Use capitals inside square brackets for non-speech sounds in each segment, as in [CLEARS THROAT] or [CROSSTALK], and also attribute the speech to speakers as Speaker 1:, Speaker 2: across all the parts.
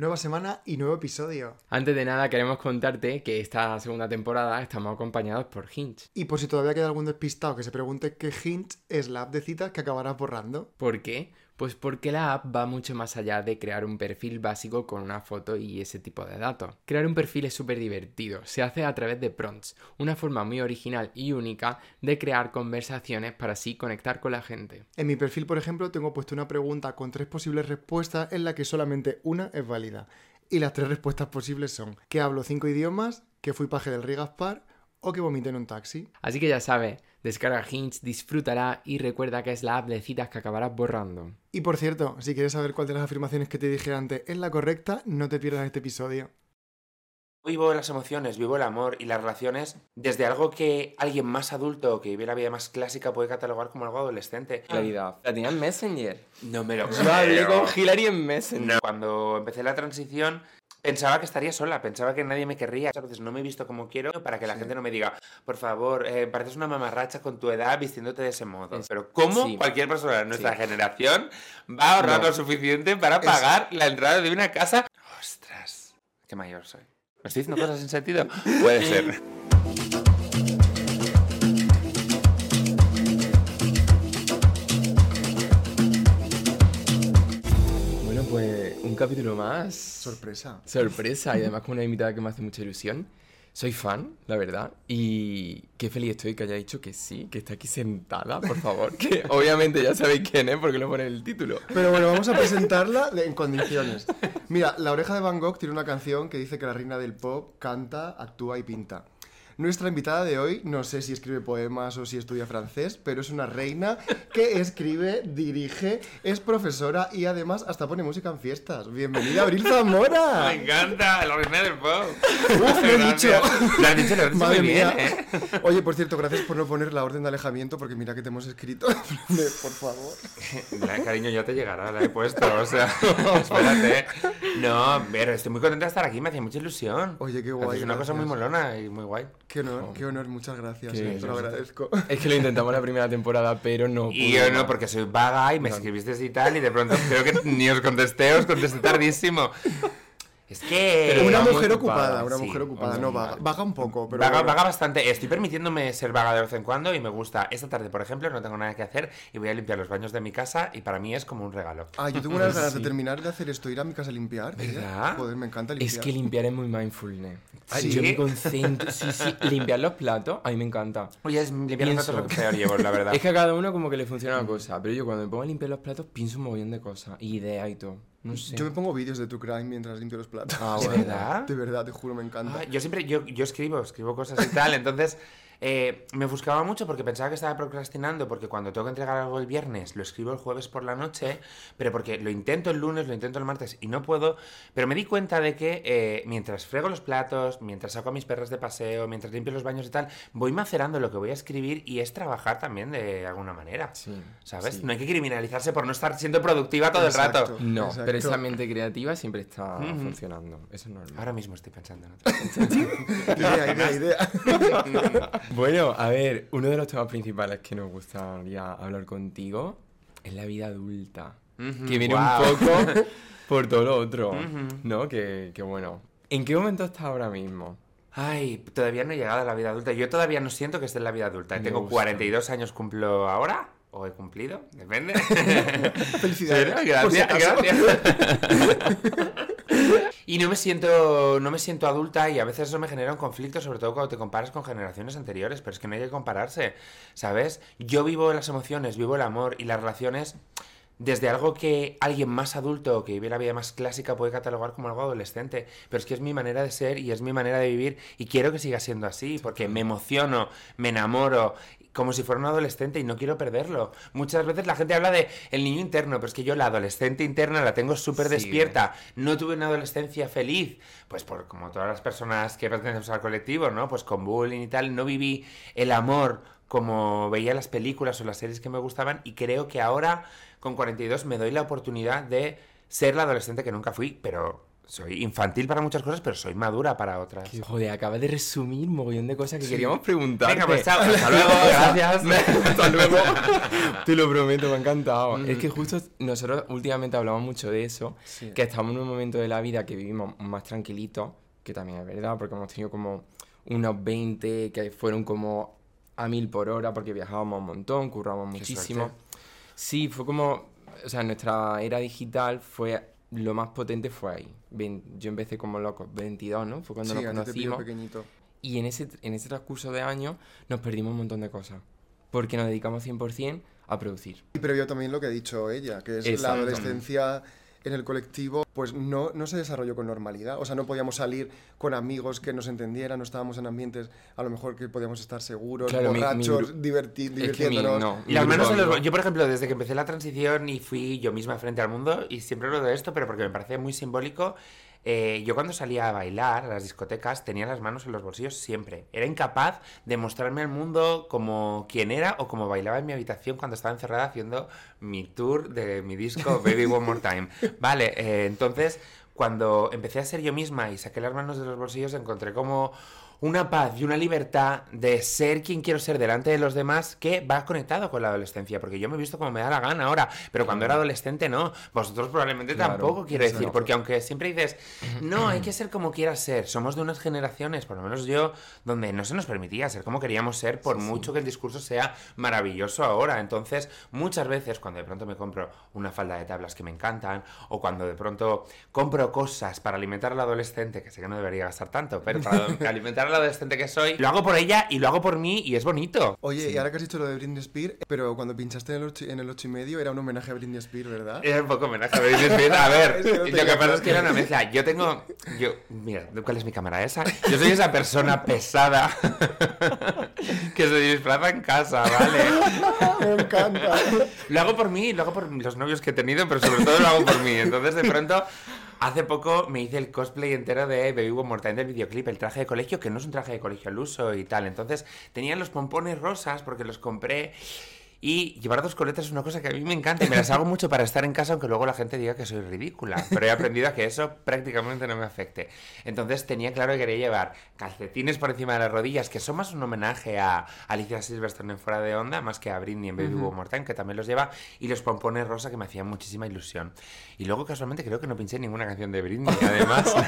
Speaker 1: Nueva semana y nuevo episodio.
Speaker 2: Antes de nada queremos contarte que esta segunda temporada estamos acompañados por Hinge.
Speaker 1: Y por si todavía queda algún despistado que se pregunte qué Hinge es la app de citas que acabarás borrando.
Speaker 2: ¿Por qué? Pues porque la app va mucho más allá de crear un perfil básico con una foto y ese tipo de datos. Crear un perfil es súper divertido, se hace a través de prompts, una forma muy original y única de crear conversaciones para así conectar con la gente.
Speaker 1: En mi perfil, por ejemplo, tengo puesto una pregunta con tres posibles respuestas en la que solamente una es válida. Y las tres respuestas posibles son que hablo cinco idiomas, que fui paje del Rigaspar o que vomité en un taxi.
Speaker 2: Así que ya sabes, descarga Hinge, disfrútala y recuerda que es la app de citas que acabarás borrando.
Speaker 1: Y por cierto, si quieres saber cuál de las afirmaciones que te dije antes es la correcta, no te pierdas este episodio.
Speaker 3: Vivo las emociones, vivo el amor y las relaciones desde algo que alguien más adulto que vive la vida más clásica puede catalogar como algo adolescente.
Speaker 2: Claridad. La tenía en Messenger.
Speaker 3: No me lo
Speaker 2: Yo hablé
Speaker 3: creo.
Speaker 2: con Hilary en Messenger.
Speaker 3: No. Cuando empecé la transición pensaba que estaría sola, pensaba que nadie me querría. A veces no me he visto como quiero para que la gente no me diga, por favor, eh, pareces una mamarracha con tu edad vistiéndote de ese modo.
Speaker 2: Es-
Speaker 3: Pero ¿cómo
Speaker 2: sí.
Speaker 3: cualquier persona de nuestra
Speaker 2: Sí.
Speaker 3: generación va a ahorrar
Speaker 2: No.
Speaker 3: lo suficiente para pagar la entrada de una casa? Ostras, qué mayor soy. ¿Me estoy diciendo cosas sin sentido? [LAUGHS] Puede ser. [LAUGHS]
Speaker 2: capítulo más.
Speaker 1: Sorpresa.
Speaker 2: Sorpresa y además con una invitada que me hace mucha ilusión. Soy fan, la verdad, y qué feliz estoy que haya dicho que sí, que está aquí sentada, por favor, que [LAUGHS] obviamente ya sabéis quién es porque lo pone en el título.
Speaker 1: Pero bueno, vamos a presentarla en condiciones. Mira, La Oreja de Van Gogh tiene una canción que dice que la reina del pop canta, actúa y pinta. Nuestra invitada de hoy, no sé si escribe poemas o si estudia francés, pero es una reina que escribe, dirige, es profesora y además hasta pone música en fiestas. Bienvenida, Abril Zamora. [LAUGHS]
Speaker 3: Me encanta, la reina del pop.
Speaker 1: Uf, lo he
Speaker 3: Gracias.
Speaker 1: dicho.
Speaker 3: Lo has dicho, lo has dicho
Speaker 1: Madre
Speaker 3: muy bien,
Speaker 1: mía.
Speaker 3: ¿eh?
Speaker 1: Oye, por cierto, gracias por no poner la orden de alejamiento porque mira que te hemos escrito. [LAUGHS] por favor. [LAUGHS]
Speaker 3: La, cariño, ya te llegará, la he puesto, o sea, espérate. No, pero estoy muy contenta de estar aquí, me hacía mucha ilusión.
Speaker 1: Oye, qué guay,
Speaker 3: Es una cosa muy
Speaker 1: gracias.
Speaker 3: molona y muy guay.
Speaker 1: Qué honor, qué honor, muchas gracias. Eh, te lo agradezco.
Speaker 2: Es que lo intentamos la primera temporada, pero no.
Speaker 3: Y yo no, porque soy vaga y me escribiste y tal, y de pronto creo que ni os contesté, os contesté tardísimo. Es que...
Speaker 2: Pero
Speaker 1: una mujer
Speaker 2: ocupada,
Speaker 1: ocupada, una
Speaker 3: sí,
Speaker 1: mujer ocupada, no vaga. Vaga un poco, pero.
Speaker 3: Vaga,
Speaker 1: bueno.
Speaker 3: vaga bastante. Estoy permitiéndome ser vaga de vez en cuando y me gusta. Esta tarde, por ejemplo, no tengo nada que hacer y voy a limpiar los baños de mi casa y para mí es como un regalo.
Speaker 1: Ah, yo tengo unas ganas de [LAUGHS]
Speaker 2: Sí.
Speaker 1: terminar de hacer esto, ir a mi casa a limpiar.
Speaker 3: ¿Verdad?
Speaker 1: Joder, me encanta limpiar.
Speaker 2: Es que limpiar es muy mindfulness. Ay,
Speaker 3: ¿Sí?
Speaker 2: Yo me concentro. Sí, sí. Limpiar los platos, a mí me encanta.
Speaker 3: Oye, es limpiar los
Speaker 2: Pienso.
Speaker 3: platos lo que peor llevo, la verdad. [LAUGHS]
Speaker 2: Es que a cada uno como que le funciona una cosa, pero yo cuando me pongo a limpiar los platos pienso un mogollón de cosas, ideas y todo. No sé.
Speaker 1: Yo me pongo vídeos de True Crime mientras limpio los platos.
Speaker 2: Ah, [LAUGHS]
Speaker 3: ¿De
Speaker 2: bueno.
Speaker 3: verdad?
Speaker 1: De verdad, te juro, me encanta.
Speaker 3: Ah, yo siempre, yo, yo escribo, escribo cosas y tal, entonces eh, me ofuscaba mucho porque pensaba que estaba procrastinando, porque cuando tengo que entregar algo el viernes, lo escribo el jueves por la noche, pero porque lo intento el lunes, lo intento el martes y no puedo, pero me di cuenta de que eh, mientras frego los platos, mientras saco a mis perros de paseo, mientras limpio los baños y tal, voy macerando lo que voy a escribir y es trabajar también de alguna manera.
Speaker 2: Sí,
Speaker 3: ¿Sabes?
Speaker 2: sí.
Speaker 3: No hay que criminalizarse por no estar siendo productiva todo el rato.
Speaker 2: No,
Speaker 1: Exacto.
Speaker 2: pero esa mente creativa siempre está funcionando. Eso es normal.
Speaker 3: Ahora mismo estoy pensando en otra [LAUGHS]
Speaker 1: idea, idea, idea.
Speaker 2: Bueno, a ver, uno de los temas principales que nos gustaría hablar contigo es la vida adulta.
Speaker 3: Ujú,
Speaker 2: que viene un poco [LAUGHS] por todo lo otro. ¿no? Que, que bueno. ¿En qué momento estás ahora mismo?
Speaker 3: Ay, todavía no he llegado a la vida adulta. Yo todavía no siento que esté en la vida adulta.
Speaker 2: Me
Speaker 3: Tengo
Speaker 2: gusta.
Speaker 3: 42 años, cumplo ahora. ¿O he cumplido? Depende. [LAUGHS] [LAUGHS]
Speaker 1: Felicidades.
Speaker 3: Gracias, gracias. Y no me siento no me siento adulta y a veces eso me genera un conflicto, sobre todo cuando te comparas con generaciones anteriores, pero es que no hay que compararse, ¿sabes? Yo vivo las emociones, vivo el amor y las relaciones desde algo que alguien más adulto que vive la vida más clásica puede catalogar como algo adolescente, pero es que es mi manera de ser y es mi manera de vivir y quiero que siga siendo así porque me emociono, me enamoro como si fuera un adolescente y no quiero perderlo. Muchas veces la gente habla de el niño interno, pero es que yo la adolescente interna la tengo súper
Speaker 2: Sí.
Speaker 3: despierta. No tuve una adolescencia feliz, pues por como todas las personas que pertenecemos al colectivo, ¿no? Pues con bullying y tal, no viví el amor como veía las películas o las series que me gustaban y creo que ahora con 42 me doy la oportunidad de ser la adolescente que nunca fui, pero soy infantil para muchas cosas, pero soy madura para otras.
Speaker 2: Joder, acabas de resumir un mogollón de cosas que queríamos preguntar. [LAUGHS]
Speaker 3: Venga, pues chao, [LAUGHS] hasta [LAUGHS] luego, gracias.
Speaker 2: Hasta luego. Te lo prometo, me ha encantado. Es que justo nosotros últimamente hablamos mucho de eso,
Speaker 1: Sí.
Speaker 2: que estamos en un momento de la vida que vivimos más tranquilitos, que también es verdad, porque hemos tenido como unos 20 que fueron como a mil por hora, porque viajábamos un montón, currábamos
Speaker 3: Qué
Speaker 2: muchísimo. Sí, fue como, o sea, nuestra era digital fue, lo más potente fue ahí. Yo empecé como loco, 22, ¿no? Fue cuando
Speaker 1: Sí,
Speaker 2: nos conocimos.
Speaker 1: pequeñito.
Speaker 2: Y en ese, en ese transcurso de años nos perdimos un montón de cosas. Porque nos dedicamos 100% a producir.
Speaker 1: Y previo también lo que ha dicho ella, que es la adolescencia en el colectivo, pues no, no se desarrolló con normalidad. O sea, no podíamos salir con amigos que nos entendieran, no estábamos en ambientes a lo mejor que podíamos estar seguros,
Speaker 2: Claro, mi- mi
Speaker 1: borrachos, diverti-
Speaker 2: mi-
Speaker 1: divirtiéndonos.
Speaker 2: no,
Speaker 3: Y en los...
Speaker 2: amigos-
Speaker 3: Yo, por ejemplo, desde que empecé la transición y fui yo misma frente al mundo, y siempre hablo de esto, pero porque me parece muy simbólico, eh, yo cuando salía a bailar a las discotecas tenía las manos en los bolsillos siempre. Era incapaz de mostrarme al mundo como quien era o como bailaba en mi habitación cuando estaba encerrada haciendo mi tour de mi disco [LAUGHS] Baby One More Time. Vale, eh, entonces cuando empecé a ser yo misma y saqué las manos de los bolsillos encontré como una paz y una libertad de ser quien quiero ser delante de los demás que va conectado con la adolescencia, porque yo me he visto como me da la gana ahora, pero cuando era adolescente no, vosotros probablemente
Speaker 2: Claro,
Speaker 3: tampoco, quiero decir, porque aunque siempre dices, no, hay que ser como quieras ser, somos de unas generaciones, por lo menos yo, donde no se nos permitía ser como queríamos ser, por mucho que el discurso sea maravilloso ahora, entonces muchas veces cuando de pronto me compro una falda de tablas que me encantan, o cuando de pronto compro cosas para alimentar al adolescente, que sé que no debería gastar tanto, pero para [LAUGHS] alimentar al adolescente que soy, lo hago por ella y lo hago por mí y es bonito.
Speaker 1: Oye, y ahora que has dicho lo de Britney Spears, pero cuando pinchaste en el, ocho, en el ocho y medio era un homenaje a Britney Spears, ¿verdad?
Speaker 3: Era un poco homenaje a Britney Spears. A ver, [LAUGHS]
Speaker 1: Es que no
Speaker 3: lo que pasa es que era una mezcla. Yo tengo. Yo, mira, ¿cuál es mi cámara esa? Yo soy esa persona pesada [LAUGHS] que se disfraza en casa, ¿vale? [LAUGHS]
Speaker 1: Me encanta.
Speaker 3: Lo hago por mí, lo hago por los novios que he tenido, pero sobre todo lo hago por mí. Entonces, de pronto, hace poco me hice el cosplay entero de Baby One More Time del videoclip, el traje de colegio, que no es un traje de colegio al uso y tal. Entonces, tenía los pompones rosas porque los compré. Y llevar dos coletas es una cosa que a mí me encanta y me las hago mucho para estar en casa, aunque luego la gente diga que soy ridícula. Pero he aprendido a que eso prácticamente no me afecte. Entonces tenía claro que quería llevar calcetines por encima de las rodillas, que son más un homenaje a Alicia Silverstone en Fuera de Onda, más que a Britney en Baby More Time, que también los lleva, y los pompones rosa que me hacían muchísima ilusión. Y luego casualmente creo que no pinché ninguna canción de Britney, además. [LAUGHS]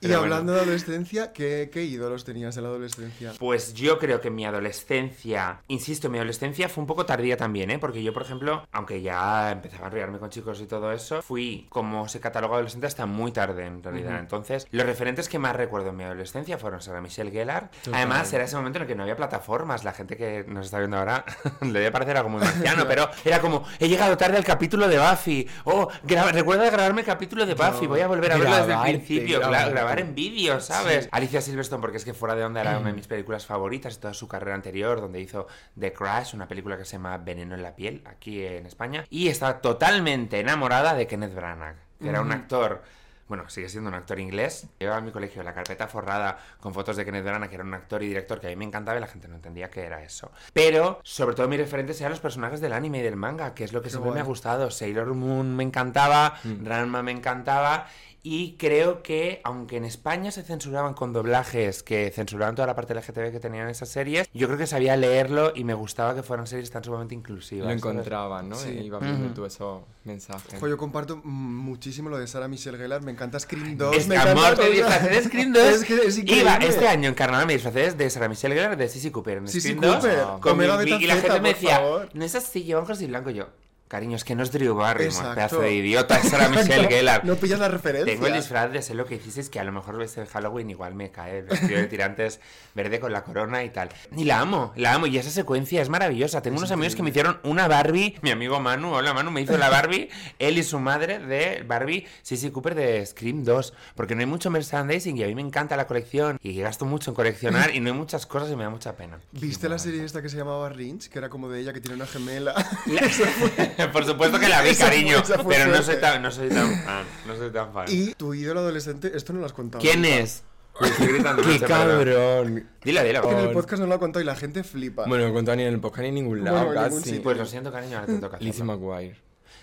Speaker 1: Y hablando
Speaker 3: bueno.
Speaker 1: de adolescencia, ¿qué, ¿qué ídolos tenías en la adolescencia?
Speaker 3: Pues yo creo que mi adolescencia, insisto, mi adolescencia fue un poco tardía también, ¿eh? Porque yo, por ejemplo, aunque ya empezaba a enrollarme con chicos y todo eso, fui como se cataloga adolescente hasta muy tarde en realidad. Entonces, los referentes que más recuerdo en mi adolescencia fueron Sarah Michelle Gellar. Además, era ese momento en el que no había plataformas. La gente que nos está viendo ahora [LAUGHS] le debe parecer algo muy marciano, [LAUGHS] pero era como, he llegado tarde al capítulo de Buffy. Oh, recuerda grabarme el capítulo de Buffy. Voy a volver a verlo desde el principio.
Speaker 2: Grabarte.
Speaker 3: grabar en vídeo, ¿sabes? Alicia Silverstone, porque es que fuera de onda era una de [CLEARS THROAT] mis películas favoritas de toda su carrera anterior, donde hizo The Crash, una película que se llama Veneno en la piel, aquí en España. Y estaba totalmente enamorada de Kenneth Branagh, que era un actor. Bueno, sigue siendo un actor inglés. Llevaba a mi colegio la carpeta forrada con fotos de Kenneth Branagh, que era un actor y director que a mí me encantaba y la gente no entendía qué era eso. Pero, sobre todo, mis referentes eran los personajes del anime y del manga, que es lo que siempre me ha gustado. Sailor Moon me encantaba, Ranma me encantaba. Y creo que, aunque en España se censuraban con doblajes que censuraban toda la parte LGTB que tenían esas series, yo creo que sabía leerlo y me gustaba que fueran series tan sumamente inclusivas.
Speaker 2: Lo encontraban, ¿no?
Speaker 1: Sí.
Speaker 2: Y iba viendo
Speaker 3: Ujú.
Speaker 2: tú esos mensajes.
Speaker 1: Jo, yo comparto muchísimo lo de Sarah Michelle Gellar. Me encanta Scream 2.
Speaker 3: Es
Speaker 1: me
Speaker 3: amor, te
Speaker 1: todo.
Speaker 3: disfracé de Scream 2.
Speaker 1: Es que es.
Speaker 3: Iba este año en carnaval me disfracé de Sarah Michelle Gellar de Sissy Cooper en
Speaker 1: Sissy
Speaker 3: Scream 2,
Speaker 1: Cooper,
Speaker 3: con mi-
Speaker 1: Beta
Speaker 3: y la gente me
Speaker 1: por
Speaker 3: decía,
Speaker 1: favor.
Speaker 3: no es así, lleva ojos y blanco yo. Cariño, es que no es Drew Barrymore, pedazo de idiota, es Sarah Michelle Gellar.
Speaker 1: No pillas la referencia.
Speaker 3: Tengo el disfraz de sé lo que hicisteis, que a lo mejor ves en Halloween igual me cae el vestido de tirantes verde con la corona y tal. Y la amo, la amo. Y esa secuencia es maravillosa. Tengo unos amigos que me hicieron una Barbie. Mi amigo Manu, hola Manu, me hizo la [LAUGHS] Barbie. él y su madre de Barbie Sissy Cooper de Scream 2. Porque no hay mucho merchandising y a mí me encanta la colección. Y gasto mucho en coleccionar y no hay muchas cosas y me da mucha pena.
Speaker 1: ¿Viste la serie esta que se llamaba Rinch? Que era como de ella que tiene una gemela. [LAUGHS] [LAUGHS] [LAUGHS]
Speaker 3: Por supuesto que la vi,
Speaker 1: Esa fue-
Speaker 3: cariño.
Speaker 1: esa fue
Speaker 3: pero no soy, tan, no soy tan fan. No soy tan fan.
Speaker 1: y tu ídolo adolescente, esto no lo has contado.
Speaker 3: ¿Quién
Speaker 1: nunca.
Speaker 3: es? Uy, estoy gritando
Speaker 2: ¡Qué
Speaker 3: mucho,
Speaker 2: cabrón!
Speaker 3: Dilo.
Speaker 1: Que en el podcast no lo ha contado y la gente flipa.
Speaker 2: Bueno, no he contado ni en el podcast ni en ningún lado,
Speaker 1: Bueno, en ningún
Speaker 2: casi.
Speaker 1: sitio.
Speaker 3: Pues lo siento, cariño, ahora te toca
Speaker 2: Lizzie. McGuire.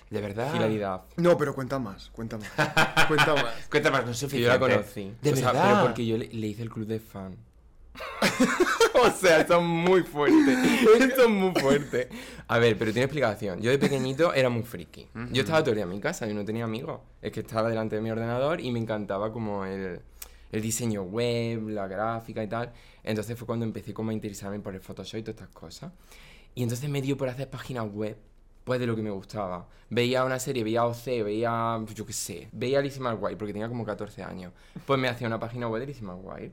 Speaker 3: De verdad.
Speaker 2: Hilaridad.
Speaker 1: No, pero cuenta más, cuenta más. Cuenta más. [LAUGHS]
Speaker 3: Cuenta más, no es suficiente.
Speaker 2: yo la conocí.
Speaker 3: De
Speaker 2: O sea,
Speaker 3: verdad.
Speaker 2: pero porque yo le, le hice el club de fan. [LAUGHS] o sea, es muy fuerte. Esto es muy fuerte. A ver, pero tiene explicación. Yo de pequeñito era muy friki. Yo estaba todo el día en mi casa y no tenía amigos. Es que estaba delante de mi ordenador y me encantaba como el, el diseño web, la gráfica y tal. Entonces fue cuando empecé como a interesarme por el Photoshop y todas estas cosas. Y entonces me dio por hacer páginas web pues de lo que me gustaba. Veía una serie, veía OC, veía, yo qué sé, veía Lizzie McGuire porque tenía como 14 años. Pues me hacía una página web de Lizzie McGuire.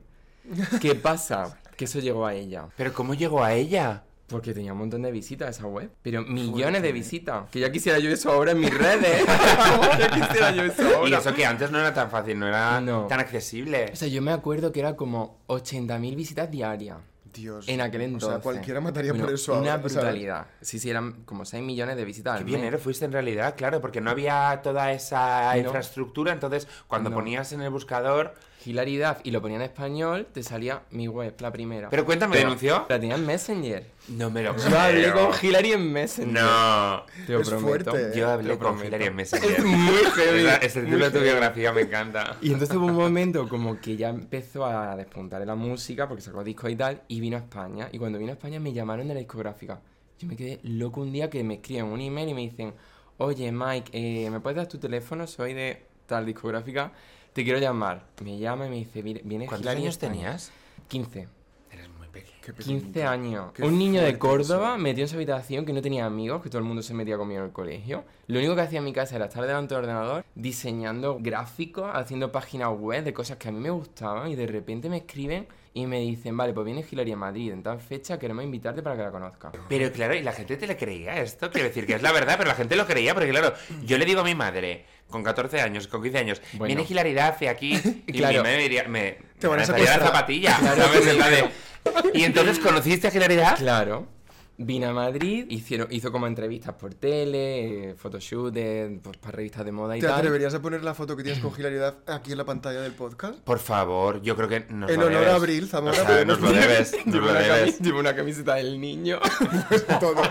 Speaker 2: ¿Qué pasa? Que eso llegó a ella.
Speaker 3: Pero ¿cómo llegó a ella?
Speaker 2: Porque tenía un montón de visitas esa web. Pero millones de visitas. Que ya quisiera yo eso ahora en mis redes. [LAUGHS] [LAUGHS] ya quisiera yo eso ahora.
Speaker 3: Y eso que antes no era tan fácil, no era
Speaker 2: No.
Speaker 3: tan accesible.
Speaker 2: O sea, yo me acuerdo que era como 80.000 visitas diarias.
Speaker 1: Dios.
Speaker 2: En aquel
Speaker 1: O
Speaker 2: entonces.
Speaker 1: sea, cualquiera mataría
Speaker 2: Bueno,
Speaker 1: por eso
Speaker 2: Una
Speaker 1: ahora, ¿sabes?
Speaker 2: brutalidad. Sí, sí, eran como 6 millones de visitas
Speaker 3: Qué bien eres, fuiste en realidad, claro, porque no había toda esa
Speaker 2: No.
Speaker 3: infraestructura, entonces cuando
Speaker 2: No.
Speaker 3: ponías en el buscador...
Speaker 2: Hilaridad y lo ponía en español, te salía mi web, la primera.
Speaker 3: Pero cuéntame, ¿denunció?
Speaker 2: La tenía en Messenger.
Speaker 3: No me lo
Speaker 2: Yo hablé con Hilary en Messenger.
Speaker 3: No.
Speaker 2: Te lo
Speaker 1: Es
Speaker 2: prometo.
Speaker 1: fuerte, ¿eh?
Speaker 3: Yo hablé con. Hilary en Messenger.
Speaker 2: Es muy heavy.
Speaker 3: Ese
Speaker 2: muy
Speaker 3: título de tu biografía me encanta.
Speaker 2: Y entonces hubo un momento como que ya empezó a despuntar en la música porque sacó discos y tal y vino a España. Y cuando vino a España me llamaron de la discográfica. Yo me quedé loco un día que me escriben un email y me dicen, oye Mike, eh, ¿me puedes dar tu teléfono? Soy de tal discográfica, te quiero llamar. Me llama y me dice, "Viene- viene
Speaker 3: ¿Cuántos
Speaker 2: Hilary
Speaker 3: años
Speaker 2: España".
Speaker 3: tenías?
Speaker 2: 15.
Speaker 3: Eres muy pequeño.
Speaker 1: Qué pequeñito.
Speaker 2: 15 años.
Speaker 1: Qué
Speaker 2: un niño de Córdoba
Speaker 1: eso.
Speaker 2: metido en su habitación que no tenía amigos, que todo el mundo se metía conmigo en el colegio. Lo único que hacía en mi casa era estar delante del ordenador diseñando gráficos, haciendo páginas web de cosas que a mí me gustaban y de repente me escriben y me dicen, vale, pues viene Hilary a Madrid en tal fecha, queremos invitarte para que la conozcas.
Speaker 3: Pero claro, y la gente te le creía esto. Quiero decir que es la verdad, pero la gente lo creía porque, claro, yo le digo a mi madre, con 14 años, con 15 años,
Speaker 2: Bueno.
Speaker 3: viene hilaridad hacia aquí [LAUGHS] y
Speaker 2: Claro.
Speaker 3: mi madre me diría, me,
Speaker 1: Te van a
Speaker 3: lanzaría la zapatilla, [LAUGHS] Y entonces, ¿conociste a hilaridad?
Speaker 2: Claro. Vine a Madrid, hicieron, hizo como entrevistas por tele, eh, photoshoot, pues, para revistas de moda y
Speaker 1: ¿Te
Speaker 2: tal.
Speaker 1: atreverías a poner la foto que tienes con hilaridad aquí en la pantalla del podcast?
Speaker 3: Por favor, yo creo que nos
Speaker 1: En
Speaker 3: lo
Speaker 1: honor
Speaker 3: debes.
Speaker 1: a Abril, Zamora,
Speaker 3: O sea, nos lo [LAUGHS] debes, nos
Speaker 2: Llevo
Speaker 3: lo
Speaker 2: una,
Speaker 3: debes.
Speaker 2: cami- llevo una camiseta del niño. [LAUGHS]
Speaker 1: Todo.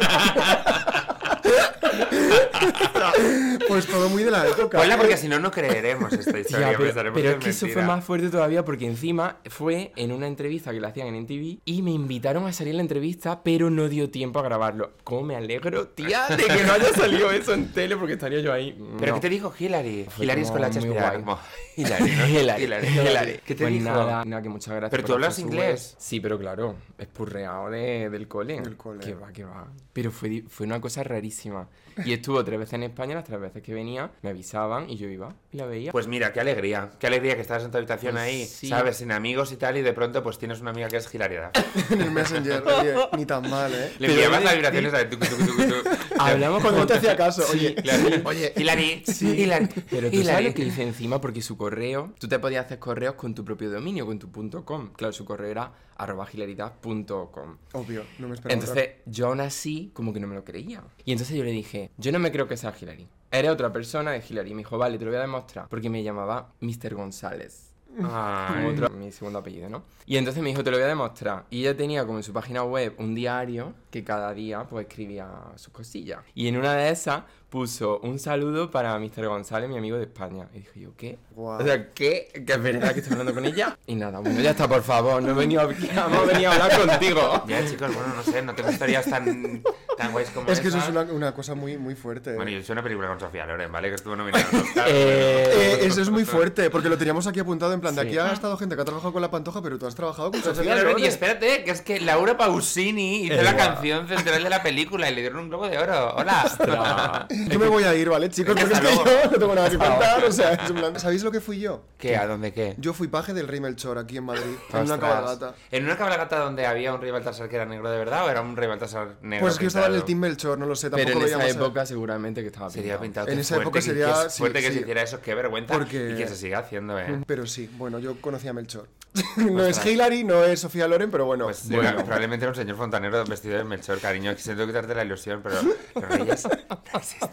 Speaker 1: [LAUGHS] pues todo muy de la época. ¿eh?
Speaker 3: porque si no, no creeremos esta [LAUGHS] historia.
Speaker 2: Ya, pero pero
Speaker 3: que
Speaker 2: es que eso fue más fuerte todavía porque encima fue en una entrevista que le hacían en NTV y me invitaron a salir en la entrevista, pero no dio tiempo a grabarlo. ¿Cómo me alegro, tía, de que no haya [LAUGHS] salido eso en tele? Porque estaría yo ahí.
Speaker 3: ¿Pero
Speaker 2: No.
Speaker 3: qué te dijo Hillary?
Speaker 2: Fue
Speaker 3: Hillary es con la H como Hillary, ¿no?
Speaker 2: Hillary,
Speaker 3: Hillary,
Speaker 2: Hillary.
Speaker 3: ¿Qué te
Speaker 2: Pues
Speaker 3: dijo?
Speaker 2: Nada, nada, que muchas gracias.
Speaker 3: Pero tú hablas inglés.
Speaker 2: Sí, pero claro, espurreado de, del cole.
Speaker 1: Del cole.
Speaker 2: Que va, que va. Pero fue, fue una cosa rarísima. [LAUGHS] Y estuvo tres veces en España, las tres veces que venía, me avisaban y yo iba y la veía.
Speaker 3: Pues mira, qué alegría. Qué alegría que estás en tu habitación
Speaker 2: Pues
Speaker 3: ahí,
Speaker 2: sí.
Speaker 3: ¿sabes? Sin amigos y tal, y de pronto pues tienes una amiga que es hilaridad. [LAUGHS]
Speaker 1: En el Messenger, oye, ni tan mal, ¿eh?
Speaker 3: Le enviabas las vibraciones a. [LAUGHS]
Speaker 2: Hablamos
Speaker 1: Cuando no te hacía caso,
Speaker 2: Sí,
Speaker 1: oye,
Speaker 2: claro.
Speaker 1: oye,
Speaker 3: Hilary, Hilary,
Speaker 2: Pero tú sabes lo que hice encima porque su correo, tú te podías hacer correos con tu propio dominio, con tu punto .com. Claro, su correo era arroba hilaridad.com.
Speaker 1: obvio, no me esperaba.
Speaker 2: Entonces, yo aún así, como que no me lo creía. Y entonces yo le dije, yo no me creo que sea Hilary. Eres otra persona de Hilary. Y me dijo, vale, te lo voy a demostrar. Porque me llamaba Mr. González. Como otro- mi segundo apellido, ¿no? Y entonces me dijo, te lo voy a demostrar. Y ella tenía como en su página web un diario que cada día pues escribía sus cosillas. Y en una de esas puso un saludo para Mr. González, mi amigo de España. Y dije yo, ¿qué? O sea, ¿qué? ¿Que es verdad que estoy hablando con ella? Y nada, bueno, ya está, por favor, no he venido, a- hemos venido a hablar contigo.
Speaker 3: Ya, chicos, bueno, no sé, no tengo historias tan, tan guays como
Speaker 1: Es que eso es una, una cosa muy, muy fuerte.
Speaker 3: Bueno, yo hice una película con Sofía Loren, ¿vale? Que estuvo nominada.
Speaker 2: Eh,
Speaker 1: Eh, eso es muy fuerte, porque lo teníamos aquí apuntado en plan de
Speaker 2: Sí.
Speaker 1: aquí ha estado gente que ha trabajado con la pantoja, pero tú has trabajado con
Speaker 3: Sofía
Speaker 1: Sofía
Speaker 3: Loren, y espérate, que es que Laura Pausini hizo
Speaker 2: Eh,
Speaker 3: la canción central de la película y le dieron un globo de oro. Hola.
Speaker 1: Yo me voy a ir, ¿vale, chicos? Porque es que yo no tengo nada que contar. O sea, es en plan, ¿sabéis lo que fui yo?
Speaker 3: ¿Qué? ¿A dónde qué?
Speaker 1: Yo fui paje del Rey Melchor aquí en Madrid, en una cabalgata.
Speaker 3: ¿En una cabalgata donde había un rey Baltasar que era negro de verdad o era un rey Baltasar negro?
Speaker 1: Pues es que yo estaba en el
Speaker 3: pintado?
Speaker 1: Team Melchor, no lo sé, tampoco
Speaker 2: pero en esa época seguramente que estaba
Speaker 3: Sería
Speaker 2: pintado.
Speaker 3: pintado.
Speaker 1: En esa época sería-
Speaker 3: fuerte que
Speaker 1: sí.
Speaker 3: se hiciera eso, qué vergüenza.
Speaker 1: Porque-
Speaker 3: Y que se siga haciendo, ¿eh?
Speaker 1: Pero sí, bueno, yo conocí a Melchor. [LAUGHS] no es. Hillary, no es Sofía Loren, pero bueno.
Speaker 3: Pues
Speaker 2: Bueno.
Speaker 3: era probablemente era un señor fontanero vestido de Melchor, cariño. Siento quitarte la ilusión, pero los [LAUGHS] reyes no existen.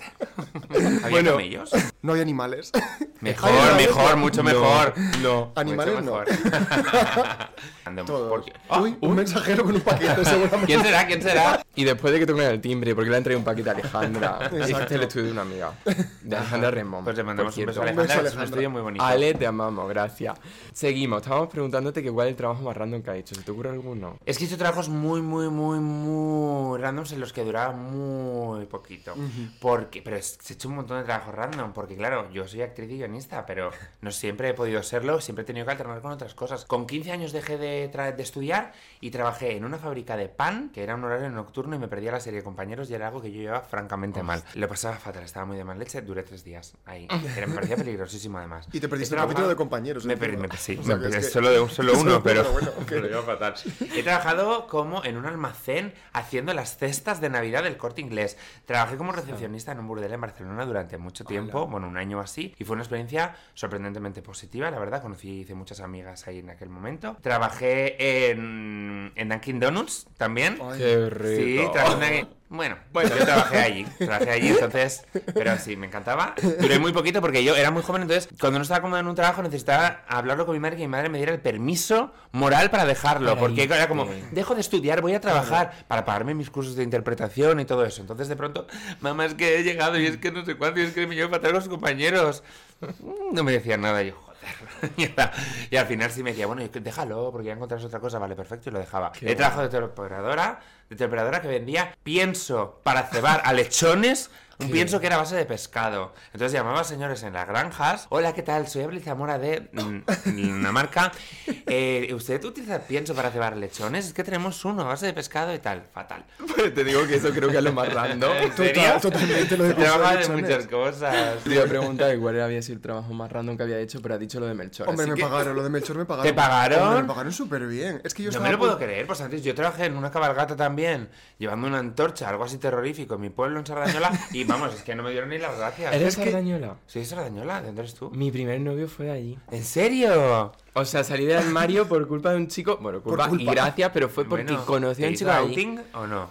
Speaker 3: ¿Había [LAUGHS]
Speaker 2: Bueno.
Speaker 3: camellos?
Speaker 1: No hay animales.
Speaker 3: Mejor, [LAUGHS] mejor, mucho
Speaker 2: No,
Speaker 3: mejor.
Speaker 2: no.
Speaker 1: Animales
Speaker 3: Mucho
Speaker 1: no.
Speaker 3: mejor.
Speaker 1: Todos.
Speaker 3: porque- ¡Ah!
Speaker 1: Uy, un mensajero con un paquete, seguramente. [LAUGHS]
Speaker 3: ¿Quién será? ¿Quién será?
Speaker 2: Y después de que toquen el timbre, porque le han traído un paquete a Alejandra. [LAUGHS]
Speaker 1: Exacto.
Speaker 2: Este es el estudio de una amiga. De Alejandra Remón.
Speaker 3: Pues le mandamos un beso a. Alejandra,
Speaker 1: Un beso,
Speaker 3: que es un
Speaker 1: Alejandra.
Speaker 3: estudio muy bonito.
Speaker 2: Ale, te amamos, gracias. Seguimos, estábamos preguntándote que cuál es el trabajo más random que ha hecho. ¿Se te ocurre alguno?
Speaker 3: Es que he hecho trabajos muy, muy, muy, muy randoms en los que duraba muy poquito. Porque, pero es- he hecho un montón de trabajos random, porque claro, yo soy actriz y guionista, pero no siempre he podido serlo, siempre he tenido que alternar con otras cosas. Con 15 años dejé de, tra- de estudiar y trabajé en una fábrica de pan, que era un horario nocturno y me perdía la serie de compañeros y era algo que yo llevaba francamente mal. Lo pasaba fatal, estaba muy de mal leche, duré tres días ahí. [LAUGHS] Era, me parecía peligrosísimo además.
Speaker 1: Y te perdiste
Speaker 3: He
Speaker 1: un capítulo de compañeros.
Speaker 3: Me, per- me- sí,
Speaker 1: O sea,
Speaker 3: me
Speaker 1: es
Speaker 3: perdí
Speaker 1: que-
Speaker 3: solo, de un, solo [LAUGHS] uno, pero...
Speaker 1: bueno, ok. [LAUGHS]
Speaker 3: Lo llevo fatal. He trabajado como en un almacén haciendo las cestas de Navidad del corte inglés. Trabajé como recepcionista en un burdel en Barcelona durante mucho tiempo, bueno, un año así, y fue una experiencia sorprendentemente positiva, la verdad. Conocí y hice muchas amigas ahí en aquel momento. Trabajé en, en Dunkin' Donuts también.
Speaker 1: Ay,
Speaker 2: Qué rico.
Speaker 3: Sí, trabajé en Dunkin'. Bueno, yo trabajé allí, trabajé allí, entonces, pero sí, me encantaba. Duré muy poquito porque yo era muy joven, entonces cuando no estaba cómodo en un trabajo necesitaba hablarlo con mi madre y que mi madre me diera el permiso moral para dejarlo,
Speaker 2: Para
Speaker 3: porque era como, dejo de estudiar, voy a trabajar para pagarme mis cursos de interpretación y todo eso. Entonces de pronto, mamá, es que he llegado y es que no sé cuánto y es que me llevo fatal con los compañeros. Mm, No me decían nada yo. [LAUGHS] y, al- final sí me decía, bueno, déjalo porque ya encontrarás otra cosa, vale, perfecto, y lo dejaba.
Speaker 2: Qué
Speaker 3: He trabajado de teleoperadora, de teleoperadora que vendía pienso para cebar [LAUGHS] a lechones. Un pienso que era a base de pescado. Entonces llamaba a señores en las granjas. Hola, ¿qué tal? Soy Abril Zamora de mm, [COUGHS] una marca. Eh, ¿Usted utiliza pienso para cebar lechones? Es que tenemos uno a base de pescado y tal. Fatal.
Speaker 2: Pues te digo que eso creo que es lo más random.
Speaker 1: Total, totalmente lo de
Speaker 3: Trabajaba de muchas cosas.
Speaker 2: Te iba a preguntar cuál había sido el trabajo más random que había hecho, pero has dicho lo de Melchor.
Speaker 1: Hombre,
Speaker 2: así
Speaker 1: me
Speaker 2: que-
Speaker 1: pagaron, lo de Melchor me pagaron.
Speaker 3: ¿Te pagaron?
Speaker 1: Hombre, me pagaron súper bien. Es que yo
Speaker 3: No me lo puedo
Speaker 1: pu-
Speaker 3: creer, pues antes yo trabajé en una cabalgata también, llevando una antorcha, algo así terrorífico, en mi pueblo, en Sardañola, y [LAUGHS] vamos, es que no me dieron ni las gracias.
Speaker 2: ¿Eres
Speaker 1: Es que-
Speaker 2: Sardañola?
Speaker 3: ¿Soy Sardañola? ¿De dónde eres tú?
Speaker 2: Mi primer novio fue de allí.
Speaker 3: ¿En serio?
Speaker 2: O sea, salí del armario por culpa de un chico. Bueno, culpa,
Speaker 1: culpa.
Speaker 2: y gracias, pero fue porque
Speaker 3: Bueno,
Speaker 2: conocí a
Speaker 3: ¿te
Speaker 2: un chico de allí.
Speaker 3: outing o no?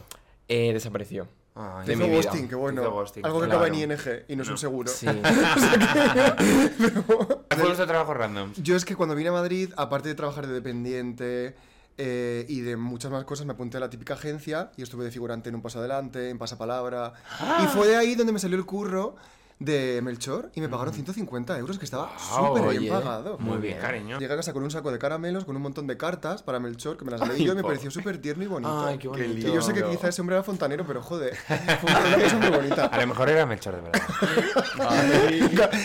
Speaker 2: Eh, desapareció.
Speaker 3: Ay,
Speaker 2: De
Speaker 1: Hizo
Speaker 2: mi vida.
Speaker 1: ghosting, bueno.
Speaker 3: Ghosting,
Speaker 1: Algo que acaba en
Speaker 2: claro.
Speaker 1: ING y no es un seguro.
Speaker 2: Sí.
Speaker 3: ¿Cuál fue nuestro trabajo random?
Speaker 1: Yo es que cuando vine a Madrid, aparte de trabajar de dependiente eh, y de muchas más cosas, me apunté a la típica agencia y estuve de figurante en Un Paso Adelante, en Pasapalabra. Y fue de ahí donde me salió el curro de Melchor y me pagaron 150 euros, que estaba súper
Speaker 2: oye.
Speaker 1: bien pagado.
Speaker 3: Muy bien, cariño.
Speaker 1: Llegué a casa con un saco de caramelos, con un montón de cartas para Melchor, que me las leí yo y me pareció súper tierno y bonito.
Speaker 3: Ay, qué bonito.
Speaker 1: Y yo sé que quizá ese hombre era fontanero, pero joder, fue una cosa muy bonita.
Speaker 3: A lo mejor era Melchor, de verdad.